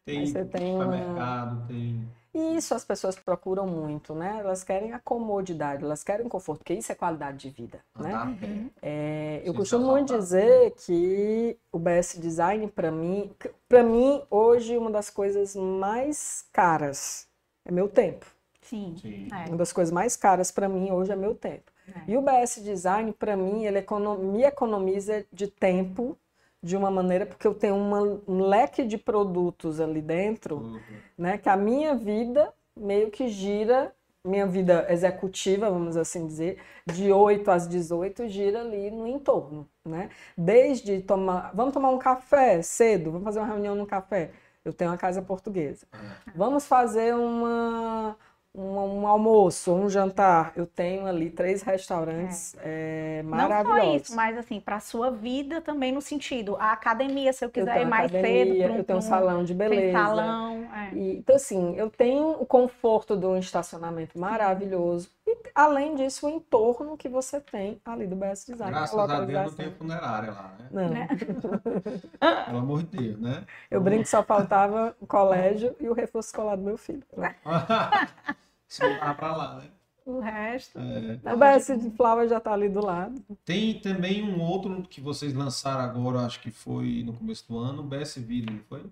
tem supermercado, uma... tem e isso as pessoas procuram muito, né? Elas querem a comodidade, elas querem conforto, porque isso é qualidade de vida, né? Uhum. É, eu costumo muito dizer que o BS Design, para mim, para mim, hoje, uma das coisas mais caras é meu tempo. Sim. Sim. É. Uma das coisas mais caras para mim hoje é meu tempo. É. E o BS Design, para mim, ele econom me economiza de tempo de uma maneira, porque eu tenho uma, um leque de produtos ali dentro, uhum. né? Que a minha vida meio que gira, minha vida executiva, vamos assim dizer, de 8 às 18, gira ali no entorno, né? Desde tomar, vamos tomar um café cedo, vamos fazer uma reunião no café. Eu tenho uma casa portuguesa. Uhum. Vamos fazer uma um, um, almoço, um jantar, eu tenho ali três restaurantes é. É, maravilhosos. Não só isso, mas assim, para a sua vida também no sentido, a academia, se eu quiser eu ir mais academia, cedo. Um, eu tenho um salão de beleza. salão, é. e, então, assim, eu tenho o conforto de um estacionamento maravilhoso. E, além disso, o entorno que você tem ali do BS Design. Graças a Deus não tem funerária lá, né? Não. Né? Pelo amor de Deus, né? Eu brinco que só faltava o colégio e o reforço escolar do meu filho. Se mudar para lá, né? O resto. É. O BS de Flava já está ali do lado. Tem também um outro que vocês lançaram agora, acho que foi no começo do ano, o BS Ville, não foi?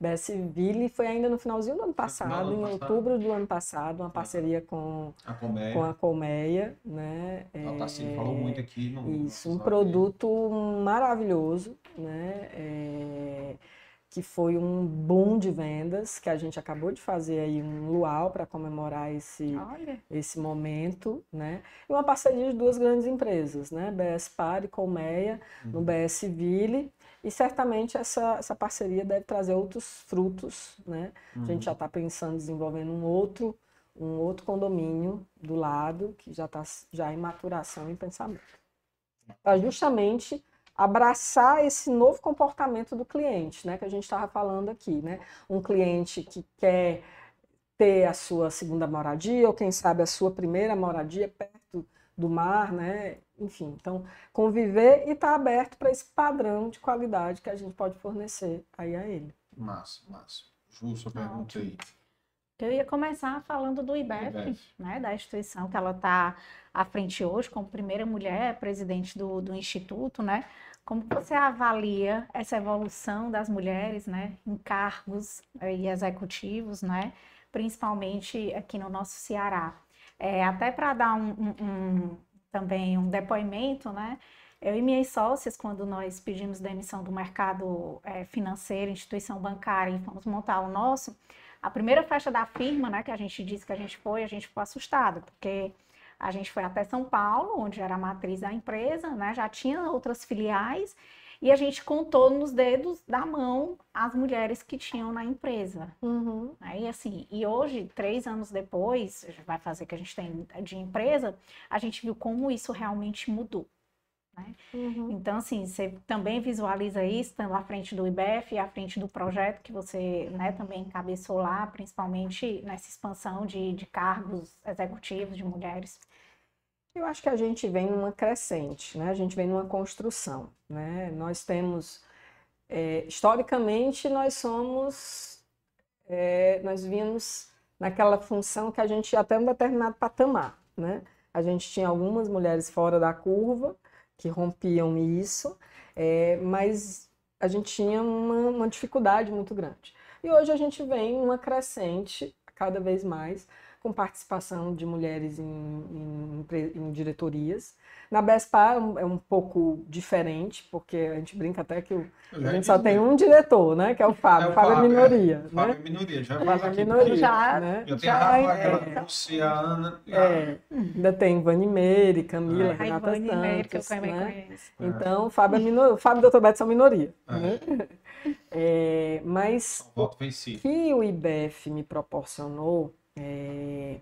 BS Ville foi ainda no finalzinho do ano passado, em outubro do ano passado, uma parceria com a Colmeia, com a Colmeia né? A Tassilo é, falou muito aqui. No, isso, um produto maravilhoso, né? É, que foi um boom de vendas, que a gente acabou de fazer aí um luau para comemorar esse, esse momento, né? E uma parceria de duas grandes empresas, né? BS Par e Colmeia, uhum. no BS Ville, e certamente essa, essa parceria deve trazer outros frutos, né? Uhum. A gente já está uhum. pensando em desenvolvendo um outro, um outro condomínio do lado, que já está já em maturação e pensamento. Para justamente abraçar esse novo comportamento do cliente, né, que a gente estava falando aqui, né? Um cliente que quer ter a sua segunda moradia ou quem sabe a sua primeira moradia perto do mar, né? Enfim, então conviver e estar tá aberto para esse padrão de qualidade que a gente pode fornecer aí a ele. Massa, massa. Justo, pergunta aí. Eu ia começar falando do IBEF, IBEF. Né, da instituição que ela está à frente hoje, como primeira mulher presidente do, do Instituto, né? Como você avalia essa evolução das mulheres, né, em cargos eh, e executivos, né, principalmente aqui no nosso Ceará? É, até para dar um, um, um, também um depoimento, né, eu e minhas sócias, quando nós pedimos demissão do mercado é, financeiro, instituição bancária, e fomos montar o nosso, a primeira festa da firma, né, que a gente disse que a gente foi, a gente ficou assustada, porque a gente foi até São Paulo, onde era a matriz da empresa, né? Já tinha outras filiais e a gente contou nos dedos da mão as mulheres que tinham na empresa. Uhum. E assim, e hoje, três anos depois, vai fazer que a gente tem de empresa, a gente viu como isso realmente mudou. Né? Uhum. Então, assim, você também visualiza isso, estando à frente do IBEF e à frente do projeto que você né, também encabeçou lá, principalmente nessa expansão de, de cargos executivos de mulheres. Eu acho que a gente vem numa crescente, né? a gente vem numa construção. Né? Nós temos, é, historicamente, nós somos, é, nós vimos naquela função que a gente até um determinado patamar. Né? A gente tinha algumas mulheres fora da curva, que rompiam isso, é, mas a gente tinha uma, uma, dificuldade muito grande. E hoje a gente vem uma crescente, cada vez mais, com participação de mulheres em, em, em diretorias. Na BESPA é um, é um, pouco diferente, porque a gente brinca até que o, a gente só tem um diretor, né? Que é o Fábio. É o Fábio, é minoria. É, Fábio é minoria, já Fábio é minoria. Já, né? já tem a Rafaela, é, você, a Ana. É, ainda tem Vani Meire, Camila, é. Renata Santos. Meire, que eu também né? conheço. Então, o Fábio, é minor... Fábio e o Dr. Beto são minoria. É. Né? É, mas o que o IBEF me proporcionou é,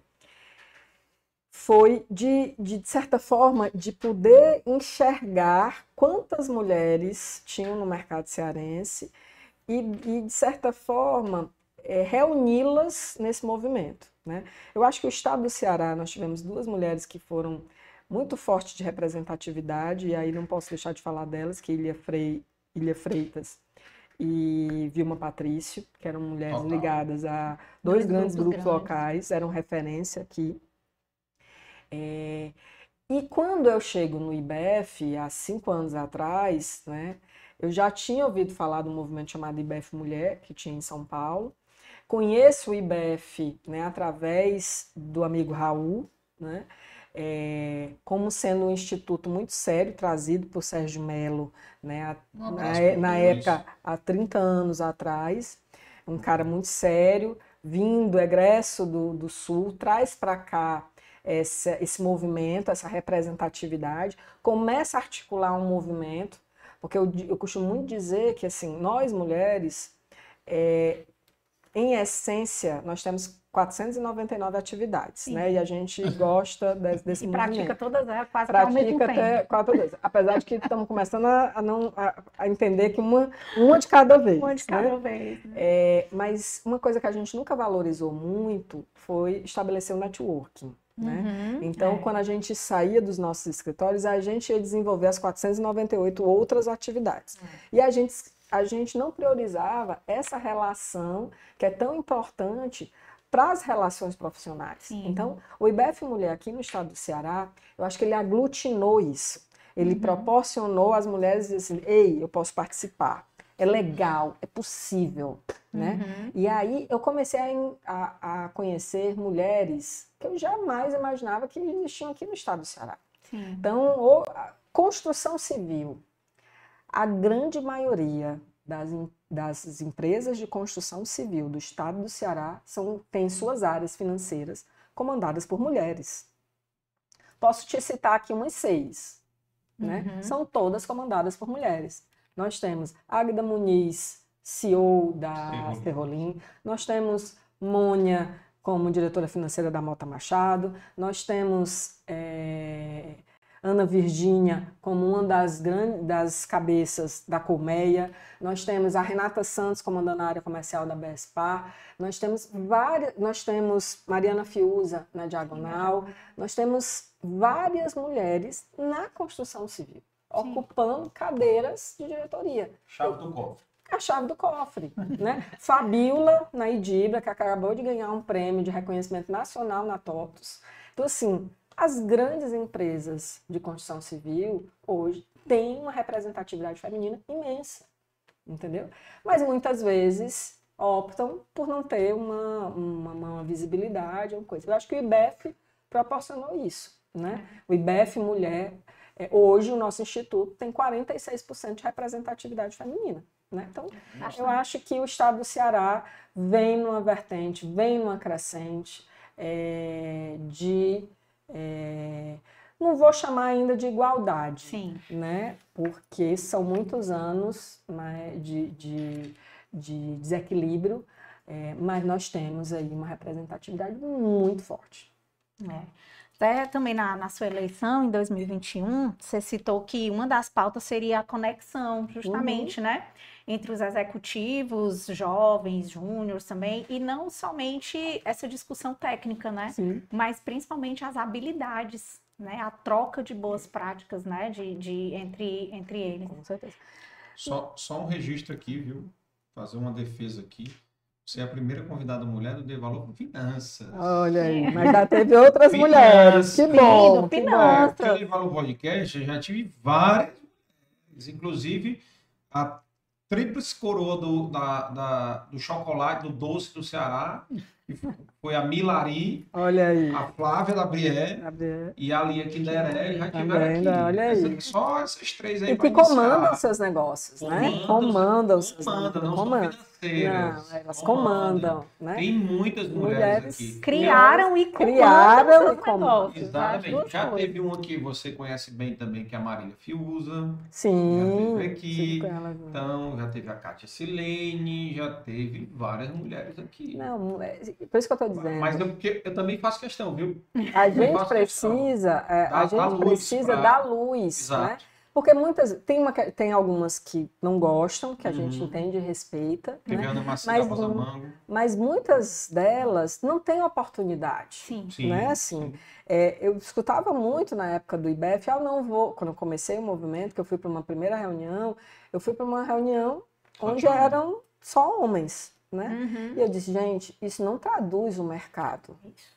foi de, de, de certa forma, de poder enxergar quantas mulheres tinham no mercado cearense e, e de certa forma, é, reuni-las nesse movimento. Né? Eu acho que o estado do Ceará, nós tivemos duas mulheres que foram muito fortes de representatividade, e aí não posso deixar de falar delas, que Ilha, Frei, Ilha Freitas e Vilma Patrício, que eram mulheres Total. ligadas a dois, dois grandes grupos, grupos locais, eram referência aqui. É, e quando eu chego no IBF, há cinco anos atrás, né, eu já tinha ouvido falar do movimento chamado IBF Mulher, que tinha em São Paulo. Conheço o IBF né, através do amigo Raul, né, é, como sendo um instituto muito sério, trazido por Sérgio Melo, né, na, na época, há 30 anos atrás. Um cara muito sério, vindo, egresso do, do Sul, traz para cá esse, esse movimento, essa representatividade, começa a articular um movimento, porque eu, eu costumo muito dizer que assim nós mulheres, é, em essência, nós temos 499 atividades, Sim. né? E a gente gosta desse, desse e movimento. pratica todas elas quase pratica até quatro vezes. Apesar de que estamos começando a, a não, a, a, entender que uma, uma de cada vez. Uma de né? cada vez. Né? É, mas uma coisa que a gente nunca valorizou muito foi estabelecer o um networking. Né? Uhum, então, é. quando a gente saía dos nossos escritórios, a gente ia desenvolver as 498 outras atividades. Uhum. E a gente, a gente não priorizava essa relação que é tão importante para as relações profissionais. Sim. Então, o IBF Mulher aqui no estado do Ceará, eu acho que ele aglutinou isso. Ele uhum. proporcionou às mulheres assim, ei, eu posso participar. É legal, é possível, né? Uhum. E aí eu comecei a, a, a, conhecer mulheres que eu jamais imaginava que existiam aqui no estado do Ceará. Sim. Então, o, construção civil, a grande maioria das, das empresas de construção civil do estado do Ceará são, têm suas áreas financeiras comandadas por mulheres. Posso te citar aqui umas seis. Né? Uhum. São todas comandadas por mulheres. Nós temos Agda Muniz, CEO da Ferrolim. Nós temos Mônia como diretora financeira da Mota Machado. Nós temos é, Ana Virgínia como uma das, grandes, das cabeças da colmeia. Nós temos a Renata Santos comandando a área comercial da BESPAR. Nós temos várias, nós temos Mariana Fiuza na diagonal. Nós temos várias mulheres na construção civil, Sim. ocupando cadeiras de diretoria. Chave do cofre a chave do cofre, né? Fabiola na Idibra, que acabou de ganhar um prêmio de reconhecimento nacional na TOTUS. Então, assim, as grandes empresas de construção civil hoje têm uma representatividade feminina imensa, entendeu? Mas muitas vezes optam por não ter uma, uma, uma visibilidade, uma coisa. Eu acho que o IBEF proporcionou isso, né? O IBEF Mulher, é, hoje o nosso instituto tem 46% de representatividade feminina. Né? Então, eu acho que o estado do Ceará vem numa vertente, vem numa crescente é, de é, não vou chamar ainda de igualdade, Sim. né? Porque são muitos anos né, de, de, de desequilíbrio, é, mas nós temos aí uma representatividade muito forte. É. Até também na, na, sua eleição, em 2021, você citou que uma das pautas seria a conexão, justamente, uhum. né? Entre os executivos, jovens, júniores também, e não somente essa discussão técnica, né? Sim. Mas principalmente as habilidades, né? A troca de boas práticas, né? De, de, entre, entre eles. Com certeza. Só, só um registro aqui, viu? Fazer uma defesa aqui. Você é a primeira convidada mulher do De Valor Finanças. Olha aí, mas já teve outras mulheres. Que bom. Que bom. Porque o Valor Podcast, eu já tive várias inclusive a tríplice coroa do, da, da, do chocolate, do doce do Ceará, foi a Milari, olha aí. a Flávia da Brié e a Lia Kinderelli já tiveram aqui. Olha aí. Só essas três aí E que comandam seus negócios, né? Comandam os seus comandam, não comandam. Não, elas comandam, né? Tem muitas mulheres, mulheres aqui. Criaram e criaram e comandam. Exatamente. Já teve uma que você conhece bem também, que é a Marília Fiuza. Sim. Já teve aqui. Então, já teve a Kátia Silene, já teve várias mulheres aqui. Não, é, por isso que eu estou dizendo. Mas eu, porque eu também faço questão, viu? A gente precisa, é, a gente precisa pra... dar luz, Exato. né? Porque muitas, tem, uma, tem algumas que não gostam, que a uhum. gente entende e respeita. Né? Mas, mas muitas delas não têm oportunidade. Sim. Sim. Né? Assim, é, eu escutava muito na época do IBEF, ah, eu não vou, quando eu comecei o movimento, que eu fui para uma primeira reunião, eu fui para uma reunião onde eram só homens né? Uhum. E eu disse, gente, isso não traduz o mercado.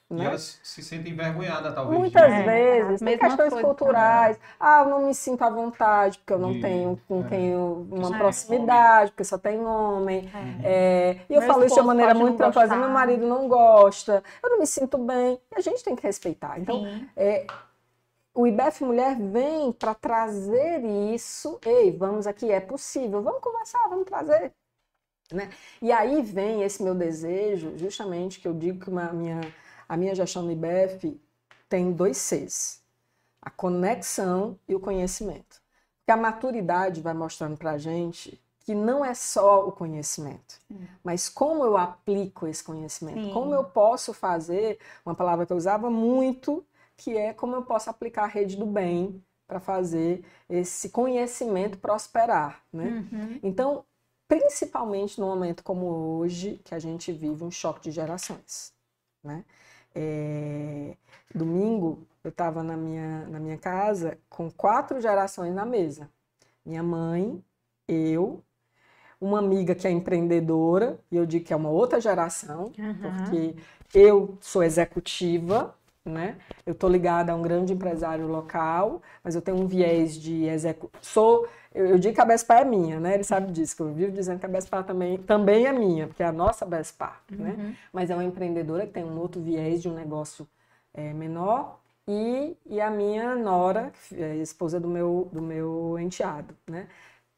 Né? E elas se sentem envergonhadas, talvez. Muitas é, vezes, tem questões culturais. Também. Ah, eu não me sinto à vontade, porque eu não de, tenho com é. quem uma é, proximidade, porque só tem homem. É. é e eu meu falo isso de uma maneira muito tranquila, meu marido não gosta, eu não me sinto bem. E a gente tem que respeitar. Então, é, o IBF Mulher vem para trazer isso. Ei, vamos aqui, é possível, vamos conversar, vamos trazer. Né? E aí vem esse meu desejo, justamente que eu digo que uma, minha, a minha gestão no IBF tem dois Cs: a conexão e o conhecimento. Porque a maturidade vai mostrando para a gente que não é só o conhecimento, Sim. mas como eu aplico esse conhecimento, Sim. como eu posso fazer, uma palavra que eu usava muito, que é como eu posso aplicar a rede do bem para fazer esse conhecimento prosperar, né? Uhum. Então, principalmente no momento como hoje, que a gente vive um choque de gerações. Né? É, domingo, eu estava na minha, na minha casa com quatro gerações na mesa. Minha mãe, eu, uma amiga que é empreendedora, e eu digo que é uma outra geração, uhum. porque eu sou executiva, né? Eu estou ligada a um grande empresário local, mas eu tenho um viés de execu... Sou, eu, eu, digo que a Bespar é minha, né? Ele sabe disso, que eu vivo dizendo que a Bespar também, também é minha, porque é a nossa Bespar, né? uhum. né? Mas é uma empreendedora que tem um outro viés de um negócio é, menor e, e a minha nora, é esposa do meu, do meu enteado, né?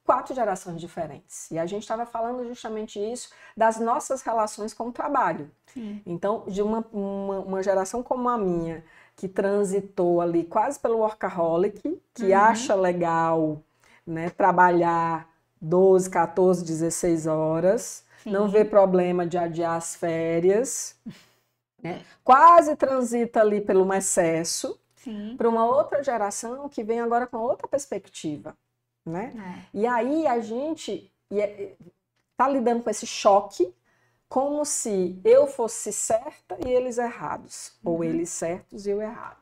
Quatro gerações diferentes. E a gente estava falando justamente isso das nossas relações com o trabalho. Sim. Então, de uma, uma, uma, geração como a minha, que transitou ali quase pelo workaholic, que uhum. acha legal né, trabalhar 12, 14, 16 horas, Sim. não vê problema de adiar as férias, né, quase transita ali pelo excesso, para uma outra geração que vem agora com outra perspectiva né? É. E aí a gente está é, lidando com esse choque como se eu fosse certa e eles errados, uhum. ou eles certos e eu errado.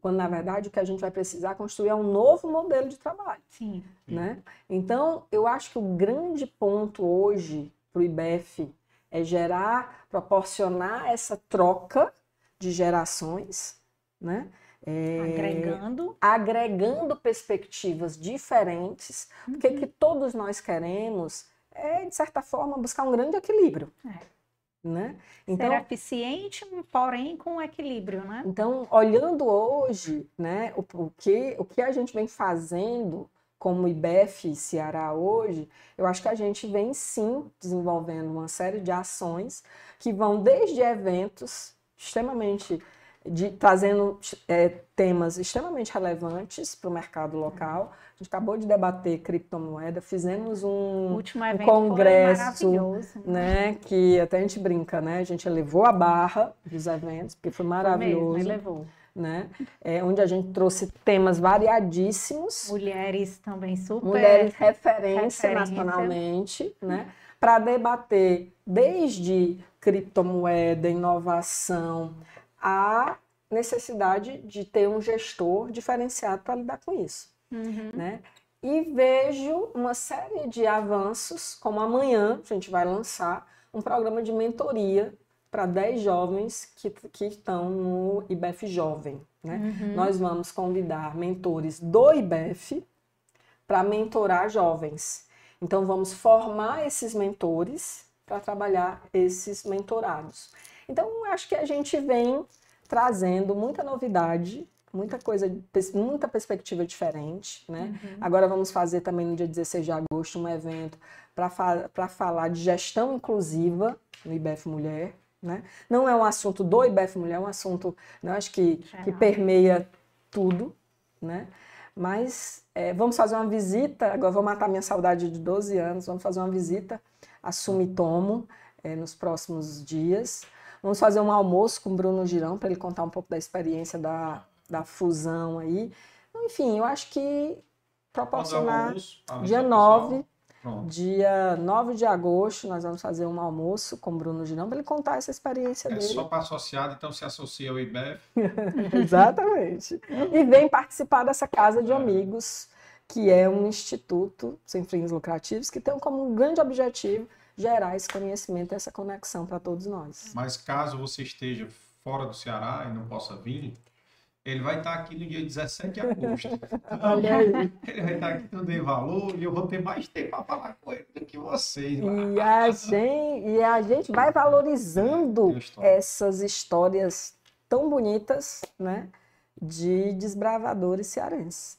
Quando na verdade o que a gente vai precisar construir é um novo modelo de trabalho. Sim. Né? Então, eu acho que o grande ponto hoje para o IBEF é gerar, proporcionar essa troca de gerações, né? É, agregando. Agregando perspectivas diferentes, uhum. porque que todos nós queremos é, de certa forma, buscar um grande equilíbrio. É. Né? Então, Ser eficiente, porém com equilíbrio, né? Então, olhando hoje, né, o, o, que, o que a gente vem fazendo como IBEF Ceará hoje, eu acho que a gente vem sim desenvolvendo uma série de ações que vão desde eventos extremamente de, trazendo é, temas extremamente relevantes para o mercado local. A gente acabou de debater criptomoeda, fizemos um, um congresso, né, que até a gente brinca, né, a gente elevou a barra dos eventos, porque foi maravilhoso. Foi mesmo, né? É, onde a gente trouxe temas variadíssimos. Mulheres também super. Mulheres referência, referência. nacionalmente, né? Para debater desde criptomoeda, inovação, a necessidade de ter um gestor diferenciado para lidar com isso. Uhum. Né? E vejo uma série de avanços, como amanhã a gente vai lançar um programa de mentoria para 10 jovens que, que estão no IBEF Jovem. Né? Uhum. Nós vamos convidar mentores do IBEF para mentorar jovens. Então, vamos formar esses mentores para trabalhar esses mentorados. Então, acho que a gente vem trazendo muita novidade, muita coisa, muita perspectiva diferente, né? Uhum. Agora vamos fazer também no dia 16 de agosto um evento para fa falar de gestão inclusiva no IBF Mulher, né? Não é um assunto do IBF Mulher, é um assunto, né, acho que, que permeia tudo, né? Mas é, vamos fazer uma visita, agora vou matar minha saudade de 12 anos, vamos fazer uma visita a Sumitomo é, nos próximos dias. Vamos fazer um almoço com o Bruno Girão para ele contar um pouco da experiência da, da fusão aí. Enfim, eu acho que proporcionar dia 9, Pronto. dia 9 de agosto, nós vamos fazer um almoço com o Bruno Girão para ele contar essa experiência é dele. É só para associado, então se associa ao IBEF. Exatamente. E vem participar dessa casa de é. amigos, que é um instituto sem fins lucrativos, que tem como um grande objetivo gerar esse conhecimento, essa conexão para todos nós. Mas caso você esteja fora do Ceará e não possa vir, ele vai estar aqui no dia 17 de agosto. Olha aí. Ele vai estar aqui no Dei Valor e eu vou ter mais tempo para falar com ele do que vocês. E a, gente, e a gente vai valorizando é, essas histórias tão bonitas, né? De desbravadores cearenses.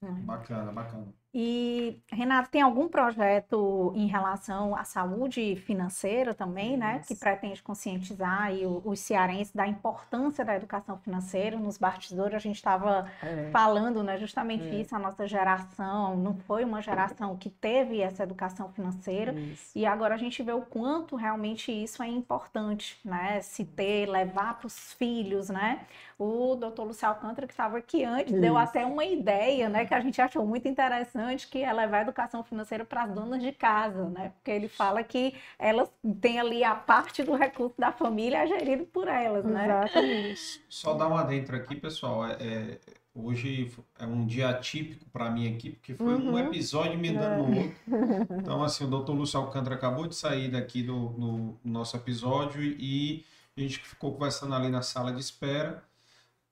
Bacana, bacana. E, Renato, tem algum projeto em relação à saúde financeira também, né? Que pretende conscientizar aí os cearenses da importância da educação financeira. Nos bastidores a gente estava é. falando, né? Justamente é. isso, a nossa geração não foi uma geração que teve essa educação financeira. Isso. E agora a gente vê o quanto realmente isso é importante, né? Se ter, levar para os filhos, né? O doutor Luciano Alcântara, que estava aqui antes, isso. deu até uma ideia, né? Que a gente achou muito interessante que é levar a educação financeira para as donas de casa, né? Porque ele fala que elas têm ali a parte do recurso da família gerido por elas, né? Exatamente. Só dar um adentro aqui, pessoal. É, é, hoje é um dia atípico para mim aqui, porque foi uhum. um episódio me dando é. outro. Então, assim, o doutor Lúcio Alcântara acabou de sair daqui do, no nosso episódio e a gente ficou conversando ali na sala de espera.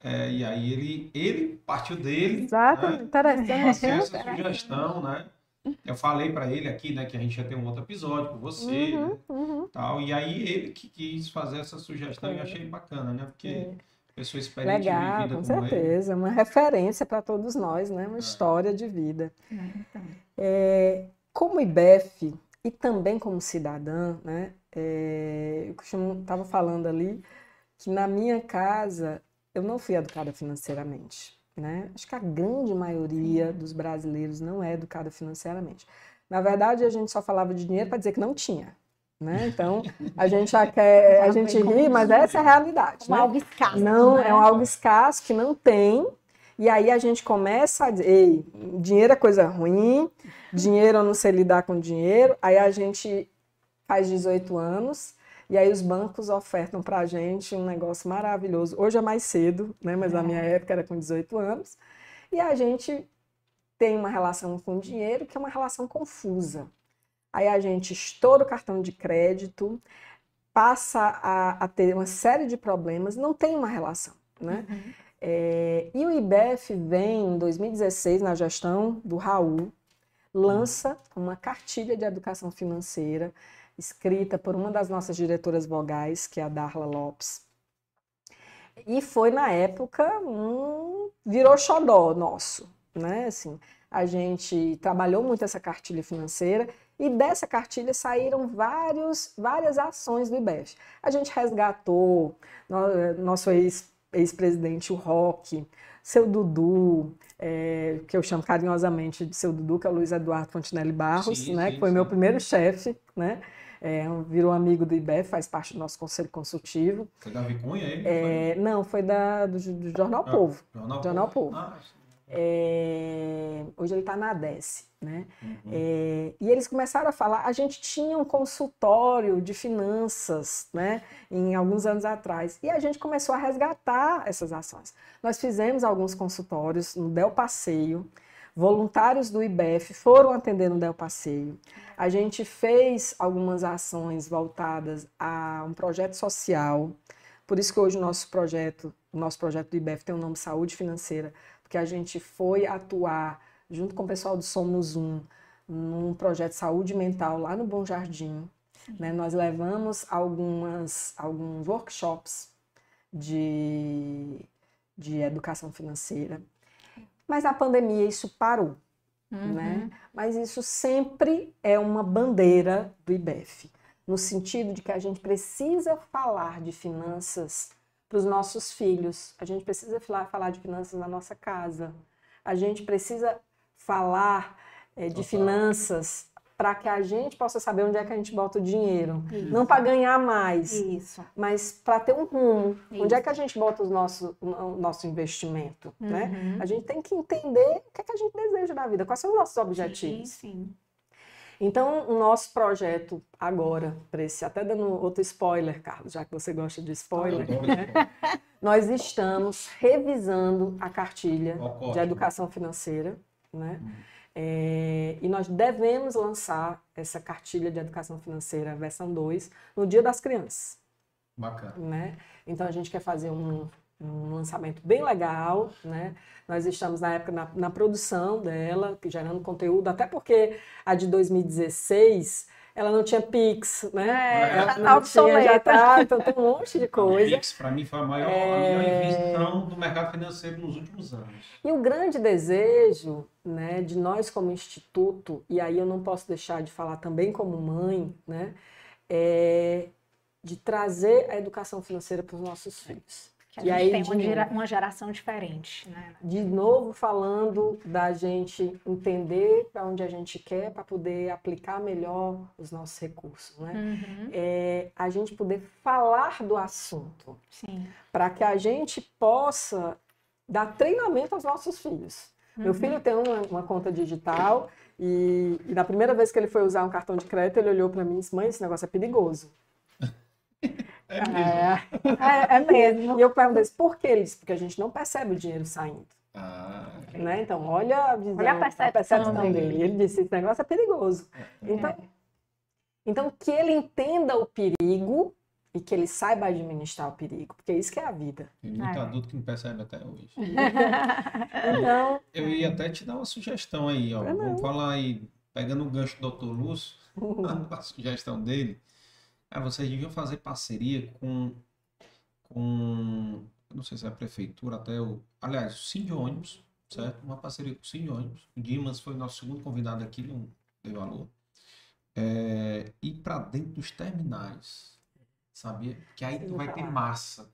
É, e aí ele, ele partiu dele. Exato, né? interessante. essa sugestão, né? Eu falei para ele aqui, né, que a gente ia ter um outro episódio com você, uhum, né, uhum. tal. E aí ele que quis fazer essa sugestão e eu achei bacana, né? Porque é. pessoa experiente Legal, de vida com certeza, ele. uma referência para todos nós, né? Uma é. história de vida. É, então. É, como IBEF e também como cidadã, né? É, eu estava falando ali que na minha casa eu não fui educada financeiramente. Né? Acho que a grande maioria dos brasileiros não é educada financeiramente. Na verdade, a gente só falava de dinheiro para dizer que não tinha. Né? Então, a gente já quer, a gente ri, mas essa é a realidade. Né? algo escasso. Não, né? é um algo escasso que não tem. E aí a gente começa a dizer, ei, dinheiro é coisa ruim, dinheiro eu não sei lidar com dinheiro. Aí a gente faz 18 anos, e aí os bancos ofertam para a gente um negócio maravilhoso. Hoje é mais cedo, né? mas na minha é. época era com 18 anos. E a gente tem uma relação com o dinheiro que é uma relação confusa. Aí a gente estoura o cartão de crédito, passa a, a ter uma série de problemas, não tem uma relação. Né? Uhum. É, e o IBEF vem em 2016, na gestão do Raul, lança uma cartilha de educação financeira escrita por uma das nossas diretoras vogais, que é a Darla Lopes. E foi na época um virou xodó nosso, né? Assim, a gente trabalhou muito essa cartilha financeira e dessa cartilha saíram vários, várias ações do IBEF. A gente resgatou nosso ex-presidente, o Roque, seu Dudu, é, que eu chamo carinhosamente de seu Dudu, que é o Luiz Eduardo Fontinelli Barros, sim, né, sim, que foi sim. meu primeiro chefe, né? É, virou amigo do IBEF, faz parte do nosso conselho consultivo. Foi da Vicunha ele? É, não, foi da, do, do Jornal ah, Povo. Jornal, Jornal Povo. Povo. Ah, é, hoje ele está na ADES. Né? Uhum. É, e eles começaram a falar. A gente tinha um consultório de finanças né, em alguns anos atrás e a gente começou a resgatar essas ações. Nós fizemos alguns consultórios no Del Passeio, voluntários do IBEF foram atender no Del Passeio. A gente fez algumas ações voltadas a um projeto social. Por isso que hoje o nosso projeto, o nosso projeto do IBEF tem o nome Saúde Financeira, porque a gente foi atuar junto com o pessoal do Somos Um num projeto de saúde mental lá no Bom Jardim. Né? Nós levamos algumas, alguns workshops de, de educação financeira, mas a pandemia isso parou. Uhum. Né? Mas isso sempre é uma bandeira do IBEF, no sentido de que a gente precisa falar de finanças para os nossos filhos, a gente precisa falar, de finanças na nossa casa, a gente precisa falar é, de finanças para que a gente possa saber onde é que a gente bota o dinheiro. Isso. Não para ganhar mais, Isso. mas para ter um rumo. Isso. Onde é que a gente bota os nosso, o nosso investimento? Né? Uhum. Né? A gente tem que entender o que, é que a gente deseja da vida, quais são os nossos objetivos. Sim, sim. Então, o nosso projeto agora, para esse, até dando outro spoiler, Carlos, já que você gosta de spoiler, né? nós estamos revisando a cartilha de educação financeira, né? Hum. É, e nós devemos lançar essa cartilha de educação financeira versão 2 no Dia das Crianças. Bacana. Né? Então a gente quer fazer um, um lançamento bem legal, né? Nós estamos na época na, na, produção dela, gerando conteúdo, até porque a de 2016 ela não tinha Pix, né? É, ela não tinha, já tá, então tem um monte de coisa. O Pix, para mim, foi a maior, é... a maior invenção do mercado financeiro nos últimos anos. E o grande desejo né, de nós como instituto, e aí eu não posso deixar de falar também como mãe, né, é de trazer a educação financeira para os nossos filhos. Que a e gente aí, tem uma, gera, uma, geração diferente. Né? De novo, falando da gente entender para onde a gente quer para poder aplicar melhor os nossos recursos. Né? Uhum. É, a gente poder falar do assunto. Para que a gente possa dar treinamento aos nossos filhos. Uhum. Meu filho tem uma, uma conta digital e, e, na primeira vez que ele foi usar um cartão de crédito, ele olhou para mim e disse: Mãe, esse negócio é perigoso. É mesmo. É, é, é mesmo. E eu perguntei, por que? Ele disse, porque a gente não percebe o dinheiro saindo. Ah, né? Então, olha a visão, olha a percepção, a percepção dele. Ele disse, esse negócio é perigoso. É. Então, então, que ele entenda o perigo e que ele saiba administrar o perigo, porque isso que é a vida. Tem muito é. adulto que não percebe até hoje. então, eu ia até te dar uma sugestão aí, ó. Vamos falar aí, pegando o gancho do Dr. Lúcio, a sugestão dele. Ah, vocês deviam fazer parceria com, com não sei se é a prefeitura, até o. Aliás, o Sim de ônibus, certo? Uma parceria com o de ônibus. O Dimas foi nosso segundo convidado aqui, não deu valor. É, ir para dentro dos terminais, sabia? Que aí tu vai ter massa.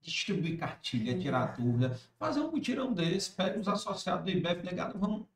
Distribuir cartilha, tirar dúvida, fazer um mutirão desse, pega os associados do IBEF, negado, vamos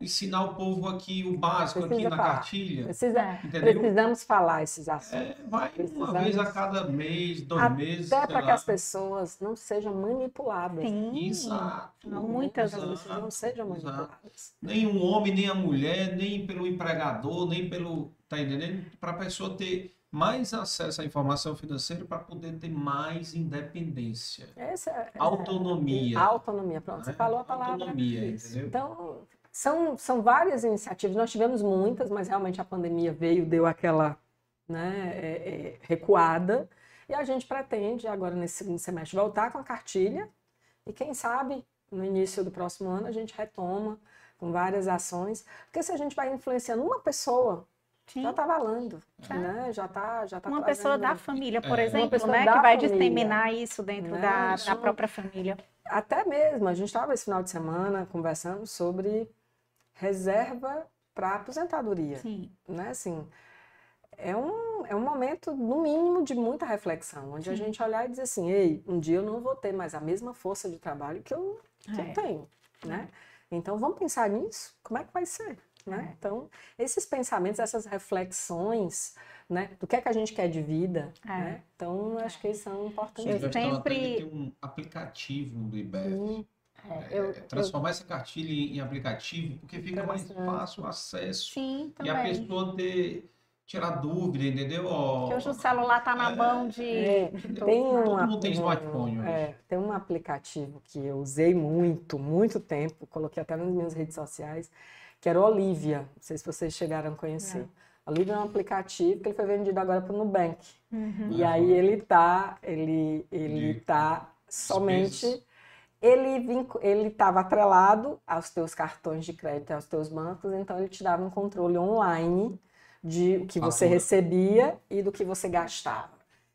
ensinar o povo aqui o básico Precisa aqui na falar. cartilha. Precisa, precisamos falar esses assuntos. É, vai precisamos... uma vez a cada mês, dois Até meses. Até para que as pessoas não sejam manipuladas. Sim. Exato. Não, muitas vezes não sejam manipuladas. Nem o homem, nem a mulher, nem pelo empregador, nem pelo. Tá entendendo? Para a pessoa ter mais acesso à informação financeira para poder ter mais independência. Essa, é, autonomia. Autonomia, pronto. Você né? falou a palavra. Autonomia, entendeu? Então, são, são várias iniciativas, nós tivemos muitas, mas realmente a pandemia veio, deu aquela né, é, é, recuada. E a gente pretende, agora nesse segundo semestre, voltar com a cartilha. E quem sabe, no início do próximo ano, a gente retoma com várias ações. Porque se a gente vai influenciando uma pessoa, Sim. já está valendo, é. né? Já está já tá Uma pessoa da família, por é. exemplo, né? Que vai família, disseminar isso dentro né? da, da própria família. Até mesmo, a gente estava esse final de semana conversando sobre reserva para aposentadoria. Sim. Né? Assim, é um, é um momento, no mínimo, de muita reflexão, onde Sim. a gente olhar e dizer assim, ei, um dia eu não vou ter mais a mesma força de trabalho que eu, que é. eu tenho, né? É. Então, vamos pensar nisso? Como é que vai ser? Né? É. Então, esses pensamentos, essas reflexões, né? Do que é que a gente quer de vida, é. né? Então, acho que eles são importantes. Eu sempre... Tem um aplicativo do IBEF, é, eu, é, transformar eu... essa cartilha em aplicativo, porque fica mais fácil o acesso. Sim, também. E a pessoa ter, tirar dúvida, entendeu? Porque hoje o celular está na é, mão de. É, tem um, todo mundo tem smartphone hoje. É, tem um aplicativo que eu usei muito, muito tempo, coloquei até nas minhas redes sociais, que era o Olivia. Não sei se vocês chegaram a conhecer. É. Olivia é um aplicativo que ele foi vendido agora para o Nubank. Uhum. E aí ele tá, ele, ele tá somente ele ele estava atrelado aos teus cartões de crédito, aos teus bancos, então ele te dava um controle online de o que você recebia e do que você gastava.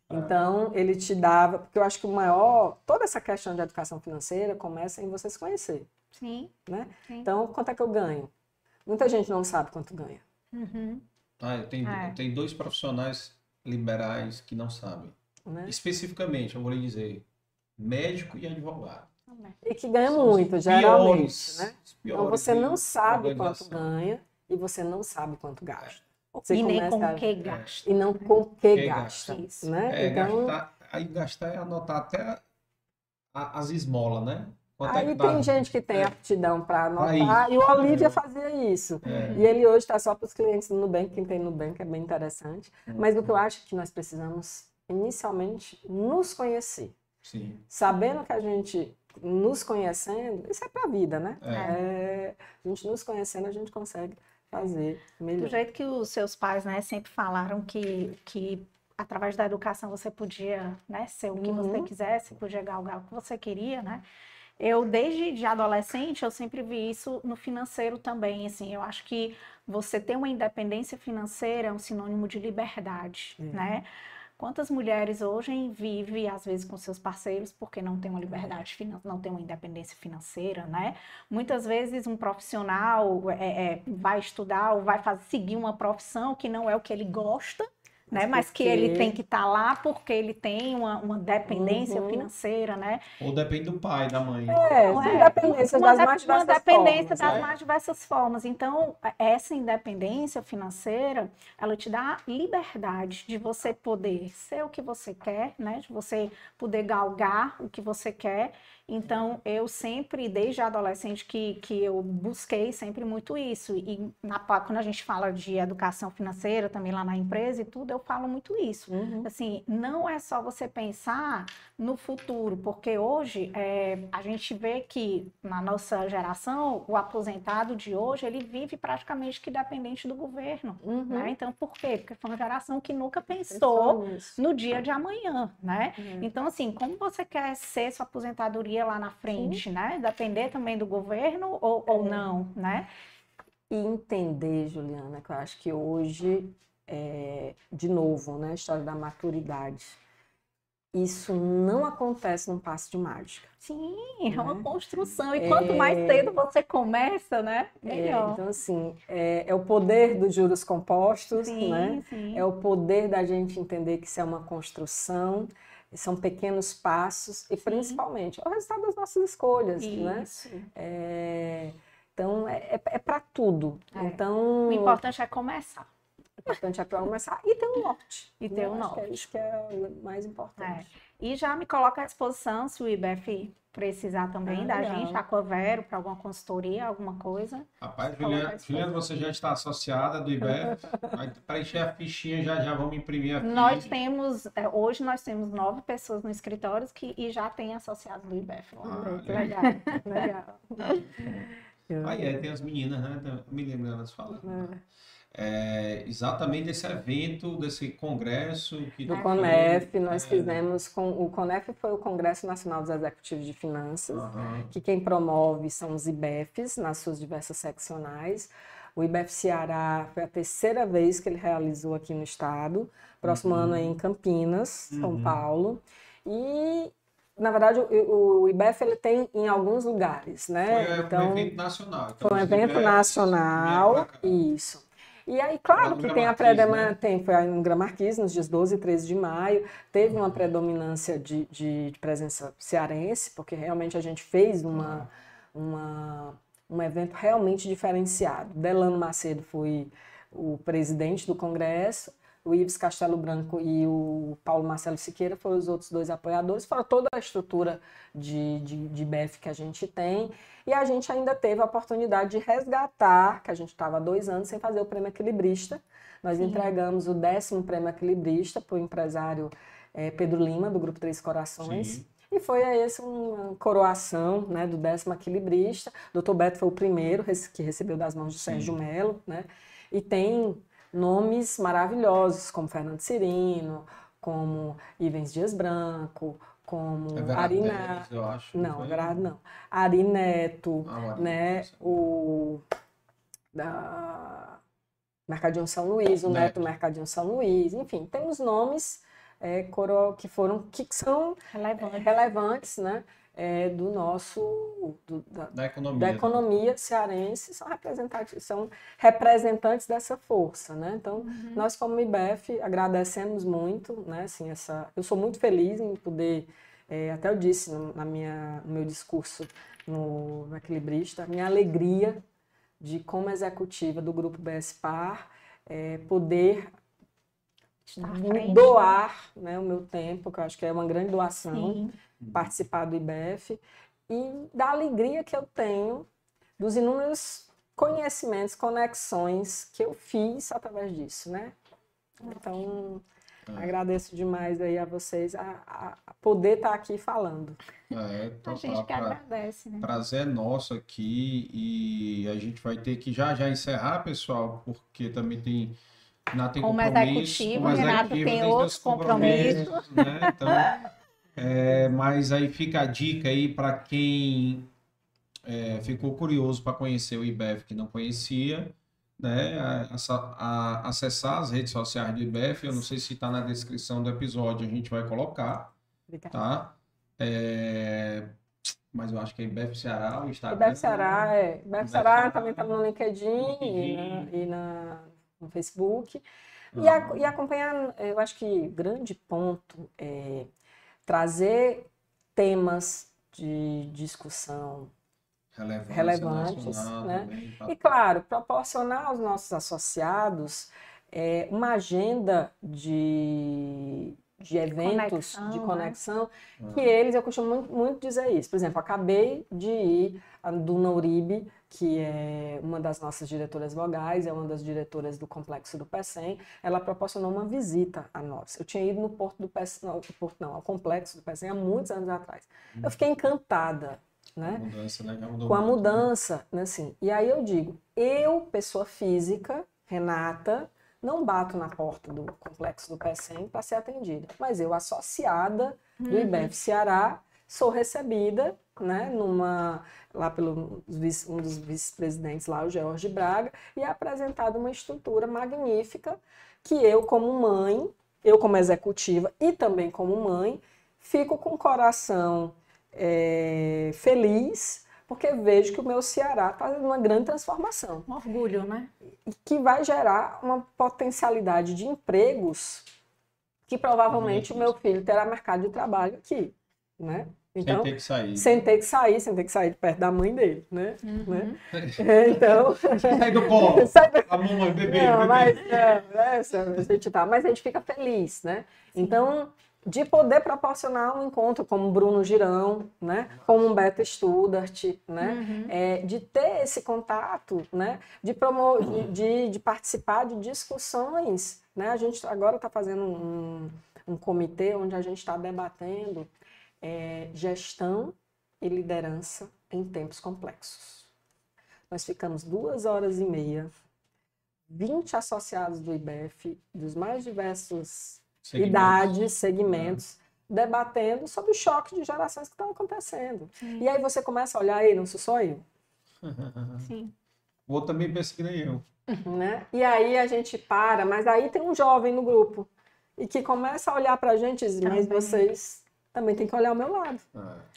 Ah. Então, ele te dava, porque eu acho que o maior, toda essa questão de educação financeira começa em você se conhecer. Sim. Né? Sim. Então, quanto é que eu ganho? Muita gente não sabe quanto ganha. Uhum. Ah, eu tenho, é. tem dois profissionais liberais que não sabem. Né? Especificamente, eu vou lhe dizer, médico e advogado. E que ganha São muito, geralmente. Né? Então você não sabe quanto ganha e você não sabe quanto gasta. Você e nem com o que gasta. E não com o que, que gasta. gasta né? É, então... gastar, aí gastar é anotar até as esmolas, né? Quanto é aí é tem dá? gente que tem é. aptidão para anotar, e o Olivia é. fazia isso. É. E ele hoje está só para os clientes do Nubank, quem tem Nubank é bem interessante. Uhum. Mas o que eu acho que nós precisamos, inicialmente, nos conhecer. Sim. Sabendo que a gente, nos conhecendo, isso é para a vida, né? É. a gente nos conhecendo, a gente consegue fazer melhor. Do jeito que os seus pais né, sempre falaram que, que através da educação você podia né, ser o que uhum. você quisesse, podia galgar o que você queria, né? Eu, desde de adolescente, eu sempre vi isso no financeiro também, assim, eu acho que você ter uma independência financeira é um sinônimo de liberdade, uhum. né? Quantas mulheres hoje vivem, às vezes, com seus parceiros porque não tem uma liberdade financeira, não tem uma independência financeira, né? Muitas vezes um profissional é, é, vai estudar ou vai fazer, seguir uma profissão que não é o que ele gosta, né? Mas que ele tem que estar tá lá porque ele tem uma, uma dependência uhum. financeira, né? Ou depende do pai, da mãe. É, é independência uma, das mais diversas uma dependência formas, das né? mais diversas formas. Então, essa independência financeira, ela te dá liberdade de você poder ser o que você quer, né? De você poder galgar o que você quer então, eu sempre, desde adolescente, que, que eu busquei sempre muito isso. E na, quando a gente fala de educação financeira, também lá na empresa e tudo, eu falo muito isso. Uhum. Assim, não é só você pensar no futuro, porque hoje é, a gente vê que na nossa geração, o aposentado de hoje, ele vive praticamente que dependente do governo. Uhum. Né? Então, por quê? Porque foi uma geração que nunca pensou, pensou no dia de amanhã, né? Uhum. Então, assim, como você quer ser sua aposentadoria lá na frente, Sim. né? Depender também do governo ou, ou é. não, né? E entender, Juliana, que eu acho que hoje, é, de novo, né, a história da maturidade. Isso não acontece num passo de mágica. Sim, né? é uma né? construção. E é... quanto mais cedo você começa, né? É, melhor. É, então, assim, é, é, o poder dos juros compostos, sim, né? Sim. É o poder da gente entender que isso é uma construção são pequenos passos e Sim. principalmente é o resultado das nossas escolhas, né? Isso. né? É, então é, é, é para tudo. É. Então o importante é começar. O importante é começar e ter um norte. E ter um norte. Que é isso que é o mais importante. É. E já me coloca à disposição se o IBF precisar também ah, da legal. gente, a Covero, para alguma consultoria, alguma coisa. Rapaz, Juliana, Juliana, você já está associada do IBEF. para encher a fichinha, já, já vamos imprimir aqui. Nós temos, é, hoje nós temos nove pessoas no escritório que, e já tem associados do IBEF. Ah, legal. legal. Aí é, tem as meninas, né? Me lembro elas falando. É é, exatamente esse evento, desse congresso. Que do CONEF, nós é... fizemos com. O CONEF foi o Congresso Nacional dos Executivos de Finanças, uhum. que quem promove são os IBEFs, nas suas diversas seccionais. O IBEF Ceará foi a terceira vez que ele realizou aqui no estado. Próximo uhum. ano é em Campinas, São uhum. Paulo. E na verdade, o, o IBEF ele tem em alguns lugares, né? Foi então, um evento nacional. Então, foi um evento IBEFs, nacional, isso. E aí, claro que tem a predominância, né? tem, foi no Gramarquis, nos dias 12 e 13 de maio, teve uma predominância de, de, de, presença cearense, porque realmente a gente fez uma, uma, um evento realmente diferenciado. Delano Macedo foi o presidente do Congresso, o Ives Castelo Branco e o Paulo Marcelo Siqueira foram os outros dois apoiadores, fora toda a estrutura de, de, de BEF que a gente tem. E a gente ainda teve a oportunidade de resgatar, que a gente estava há dois anos sem fazer o prêmio equilibrista. Nós Sim. entregamos o décimo prêmio equilibrista para o empresário é, Pedro Lima, do Grupo Três Corações. Sim. E foi a esse uma coroação né, do décimo equilibrista. O Dr. Beto foi o primeiro que recebeu das mãos de Sérgio Melo. Né? E tem nomes maravilhosos, como Fernando Cirino, como Ivens Dias Branco, como é Arina, eu acho. Não, Verado não. Ari Neto, ah, né? O da Mercadinho São Luís, o Neto, Neto Mercadinho São Luís, enfim, temos nomes é, que foram que são relevantes, relevantes né? É, do nosso do, da, da, economia, da economia cearense são representantes são representantes dessa força né? Então uhum. nós como IBF agradecemos muito né? Assim essa eu sou muito feliz em poder é, até eu disse no, na minha no meu discurso no, no equilibrista minha alegria de como executiva do grupo BSPAR é, poder doar né, o meu tempo que eu acho que é uma grande doação Sim Uhum. participar do IBF e da alegria que eu tenho dos inúmeros conhecimentos, conexões que eu fiz através disso, né? Então, é. agradeço demais aí a vocês a, a poder estar aqui falando. É, a gente que agradece, né? Prazer nosso aqui e a gente vai ter que já já encerrar, pessoal, porque também tem Renato tem como executivo, como Renato tem outros compromissos, compromissos né? Então, É, mas aí fica a dica aí para quem é, ficou curioso para conhecer o IBEF que não conhecia, né? A, a, acessar as redes sociais do IBEF. Eu não sei se está na descrição do episódio, a gente vai colocar. Obrigada. Tá? É, mas eu acho que é IBEF Ceará, o Instagram. IBEF Ceará, é. IBEF Ceará também está no LinkedIn, LinkedIn. E, na, e na, no Facebook. E, a, e acompanhar, eu acho que grande ponto é trazer temas de discussão relevantes, relevantes né? E, claro, proporcionar aos nossos associados é, uma agenda de, de eventos, conexão, de conexão, né? que eles, eu costumo muito, muito, dizer isso. Por exemplo, acabei de ir do Nouribe que é uma das nossas diretoras vogais, é uma das diretoras do complexo do PECEM, ela proporcionou uma visita a nós. Eu tinha ido no porto do PECEM, não, porto não, ao complexo do PECEM há muitos anos atrás. Eu hum. fiquei encantada, né? A mudança, né? Com a né? mudança, né? Assim, e aí eu digo, eu, pessoa física, Renata, não bato na porta do complexo do PECEM para ser atendida, mas eu, associada do uhum. IBEF Ceará, sou recebida, né, numa lá pelo um dos vice-presidentes lá, o George Braga, e é apresentado uma estrutura magnífica que eu como mãe, eu como executiva e também como mãe, fico com o coração é, feliz porque vejo que o meu Ceará está fazendo uma grande transformação. Um orgulho, né? E que vai gerar uma potencialidade de empregos que provavelmente o meu filho terá mercado de trabalho aqui, né? Então, sem ter que sair. Sem ter que sair, sem ter que sair de perto da mãe dele, né? Uhum. né? É, então... Sai do colo, Sai do... a mamãe, bebê, não, bebê. Mas, é, a gente tá, mas a gente fica feliz, né? Sim. Então, de poder proporcionar um encontro como Bruno Girão, né? Como Humberto Studart, né? Uhum. É, de ter esse contato, né? De, promover, de, de, de, participar de discussões, né? A gente agora está fazendo um, um comitê onde a gente está debatendo é, gestão e liderança em tempos complexos. Nós ficamos duas horas e meia, 20 associados do IBF, dos mais diversos segmentos. idades, segmentos, é. debatendo sobre o choque de gerações que estão acontecendo. Sim. E aí você começa a olhar, aí, não sou só eu. Sim. O outro também pensa que nem eu. Né? E aí a gente para, mas aí tem um jovem no grupo e que começa a olhar para a gente e diz, mas vocês também tem que olhar ao meu lado.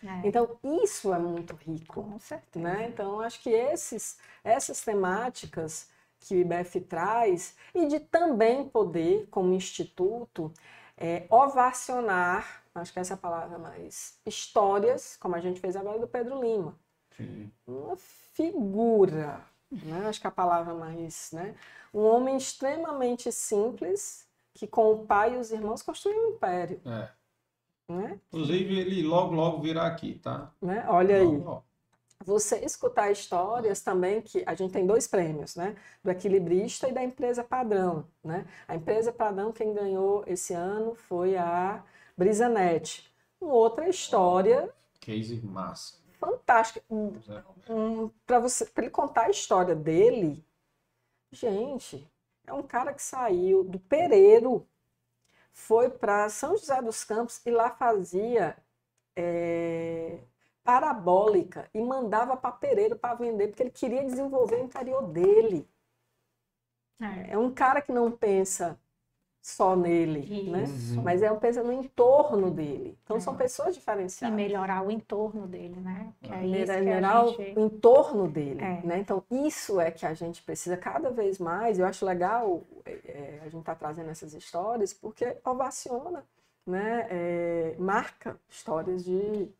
É. é. Então, isso é muito rico. Com certeza. Né? Então, acho que esses, essas temáticas que o IBF traz, e de também poder, como instituto, é, ovacionar, acho que essa é a palavra mais, histórias, como a gente fez agora do Pedro Lima. Sim. Uma figura, né? acho que é a palavra mais. Né? Um homem extremamente simples, que com o pai e os irmãos construiu um império. É. Né? Inclusive, ele logo, logo virá aqui, tá? Né? Olha aí. Logo. Você escutar histórias também que a gente tem dois prêmios, né? Do equilibrista e da empresa padrão, né? A empresa padrão quem ganhou esse ano foi a Brisanet. Uma outra história. Case massa. Fantástica. Um, um, para você, para ele contar a história dele, gente, é um cara que saiu do Pereiro foi para São José dos Campos e lá fazia é, parabólica e mandava para Pereira para vender, porque ele queria desenvolver o interior dele. É. é um cara que não pensa só nele, né? Mas é um pensa no entorno dele. Então é. são pessoas diferenciadas. E melhorar o entorno dele, né? Que é, isso melhorar gente... o entorno dele, é. né? Então isso é que a gente precisa cada vez mais. Eu acho legal é, é a gente estar tá trazendo essas histórias porque ovaciona, né? É, marca histórias de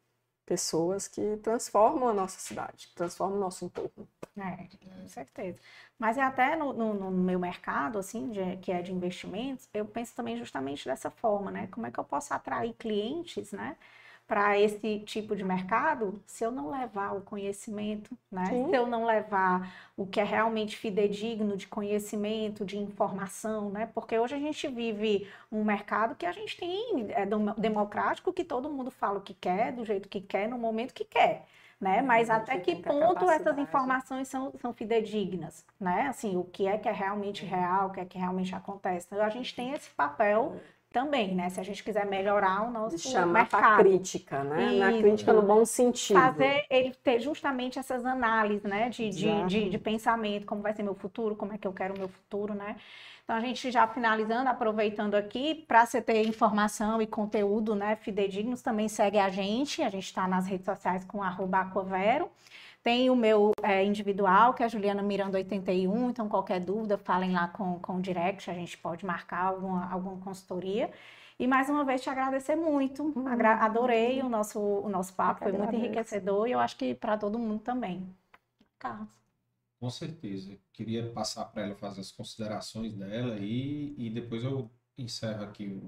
pessoas que transformam a nossa cidade, transformam o nosso entorno. É, com certeza. Mas é até no, no, no meu mercado, assim, de, que é de investimentos, eu penso também justamente dessa forma, né? Como é que eu posso atrair clientes, né? Para esse tipo de mercado se eu não levar o conhecimento, né? Sim. Se eu não levar o que é realmente fidedigno de conhecimento, de informação, né? Porque hoje a gente vive um mercado que a gente tem é democrático, que todo mundo fala o que quer, do jeito que quer, no momento que quer. Né? Mas até que ponto essas informações são, são fidedignas, né? Assim, o que é que é realmente real, o que é que realmente acontece. Então, a gente tem esse papel também, né? Se a gente quiser melhorar o nosso chamar mercado. crítica, né? Na crítica no bom sentido. Fazer ele ter justamente essas análises, né? De, de, de, de, pensamento, como vai ser meu futuro, como é que eu quero o meu futuro, né? Então, a gente já finalizando, aproveitando aqui, para você ter informação e conteúdo, né? Fidedignos, também segue a gente. A gente está nas redes sociais com arroba Aquavero. Tem o meu é, individual, que é a Juliana Miranda 81, então qualquer dúvida, falem lá com, com o direct, a gente pode marcar alguma, alguma consultoria. E mais uma vez te agradecer muito. Uhum. Adorei o nosso, o nosso papo, foi muito enriquecedor e eu acho que para todo mundo também. Carlos. Com certeza. Queria passar para ela fazer as considerações dela e, e depois eu encerro aqui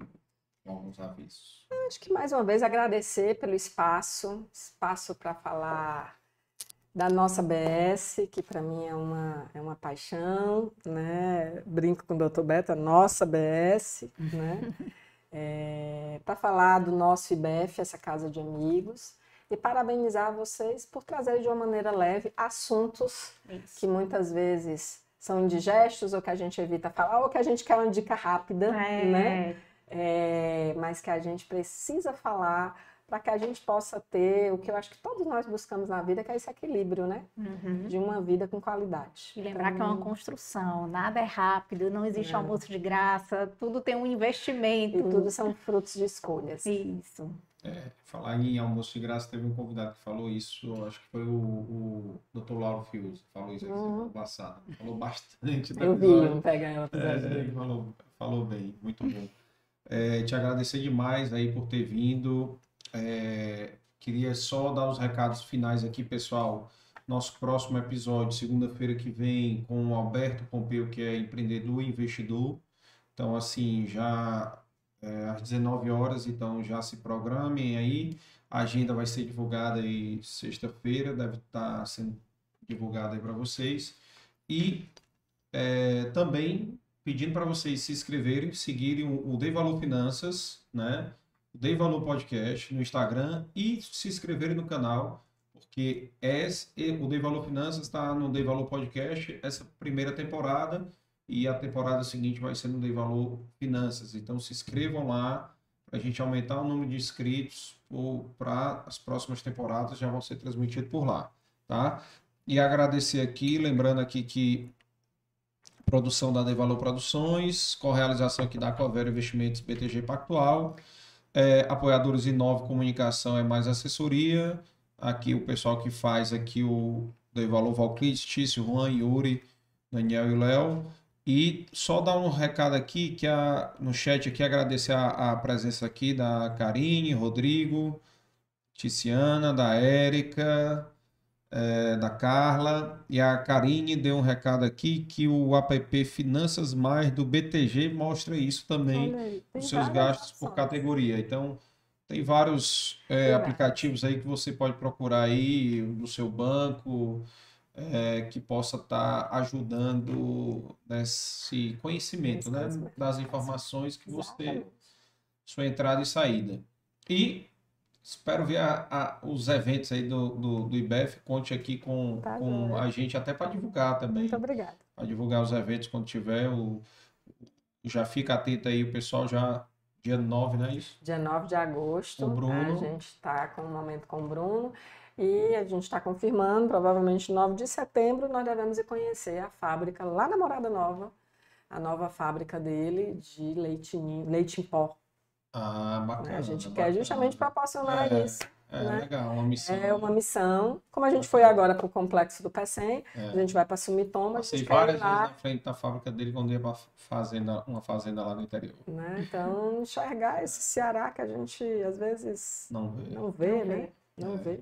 com alguns avisos. Acho que mais uma vez agradecer pelo espaço, espaço para falar da nossa BS, que para mim é uma, é uma paixão, né? Brinco com o Dr. Beta, nossa BS, né? É, para falar do nosso IBF, essa casa de amigos, e parabenizar vocês por trazer de uma maneira leve assuntos Isso. que muitas vezes são indigestos ou que a gente evita falar ou que a gente quer uma dica rápida, é. né? É, mas que a gente precisa falar para que a gente possa ter o que eu acho que todos nós buscamos na vida, que é esse equilíbrio, né? Uhum. De uma vida com qualidade. E lembrar então, que é uma construção, nada é rápido, não existe é. almoço de graça, tudo tem um investimento. E tudo são frutos de escolhas. Isso. É, falar em almoço de graça, teve um convidado que falou isso, acho que foi o, o Dr. Lauro Fius, falou isso uhum. passado. Falou bastante. Eu vi, não pega. É, falou, falou bem, muito bom. É, te agradecer demais aí por ter vindo. É, queria só dar os recados finais aqui, pessoal. Nosso próximo episódio, segunda-feira que vem, com o Alberto Pompeu, que é empreendedor e investidor. Então, assim, já é, às 19 horas, então já se programem aí. A agenda vai ser divulgada aí sexta-feira, deve estar sendo divulgada aí para vocês. E é, também pedindo para vocês se inscreverem, seguirem o, o Dei Valor Finanças, né? Dei Valor Podcast no Instagram e se inscreverem no canal, porque esse, o Dei Valor Finanças está no Dei Valor Podcast, essa primeira temporada, e a temporada seguinte vai ser no Dei Valor Finanças. Então se inscrevam lá para a gente aumentar o número de inscritos para as próximas temporadas, já vão ser transmitidos por lá, tá? E agradecer aqui, lembrando aqui que produção da Dei Valor Produções, com realização aqui da Covero Investimentos BTG Pactual, é, apoiadores Inove Comunicação é mais assessoria. Aqui o pessoal que faz aqui o Devalor Valclides, Tício, Juan, Yuri, Daniel e Léo. E só dar um recado aqui, que a, no chat aqui, agradecer a, a presença aqui da Karine, Rodrigo, Ticiana, da Érica, é, da Carla. E a Karine deu um recado aqui que o app Finanças Mais do BTG mostra isso também, os seus gastos por categoria. Então, tem vários é, aplicativos aí que você pode procurar aí no seu banco é, que possa estar tá ajudando nesse conhecimento, né, das informações que você sua entrada e saída. E Espero ver a, a, os eventos aí do, do, do IBEF. Conte aqui com, tá com a gente até para divulgar também. Muito obrigada. Para divulgar os eventos quando tiver. O, já fica atento aí, o pessoal já. Dia 9, não é isso? Dia 9 de agosto. O Bruno. A gente está com um momento com o Bruno. E a gente está confirmando, provavelmente 9 de setembro, nós devemos ir conhecer a fábrica lá na Morada Nova, a nova fábrica dele de leite, leite em pó. Ah, bacana. Né? A gente bacana. quer justamente proporcionar é, isso. É né? legal, uma missão. É uma missão. Como a gente foi agora para o complexo do PECEM, é. a gente vai para Sumitoma. Passei várias vezes na frente da fábrica dele quando ia para fazenda, uma fazenda lá no interior. Né? Então, enxergar esse Ceará que a gente às vezes não vê, não vê, não né? Não é. vê.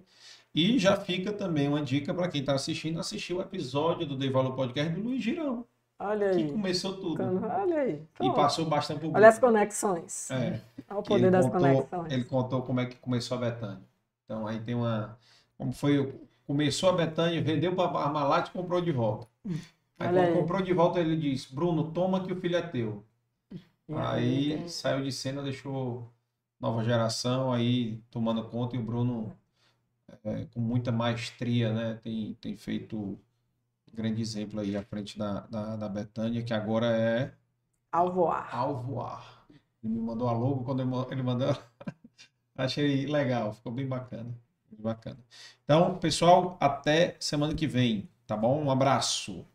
E já fica também uma dica para quem está assistindo, assistir o episódio do Dei Valor Podcast do Luiz Girão. Olha aí. Que começou tudo. Olha aí. Pronto. E passou bastante por Olha as conexões. É. Olha o poder das contou, conexões. Ele contou como é que começou a Betânia. Então aí tem uma. Como foi. Começou a Betânia, vendeu para a Malate e comprou de volta. Aí Olha quando aí. comprou de volta, ele disse: Bruno, toma que o filho é teu. E aí tem- saiu de cena, deixou nova geração aí tomando conta e o Bruno é, com muita maestria, né? Tem, tem feito grande exemplo aí à frente da, da, da Betânia, que agora é Alvoar. Alvoar. Ele me mandou a logo quando ele ma- ele mandou. Achei legal, ficou bem bacana. Bem bacana. Então, pessoal, até semana que vem, tá bom? Um abraço.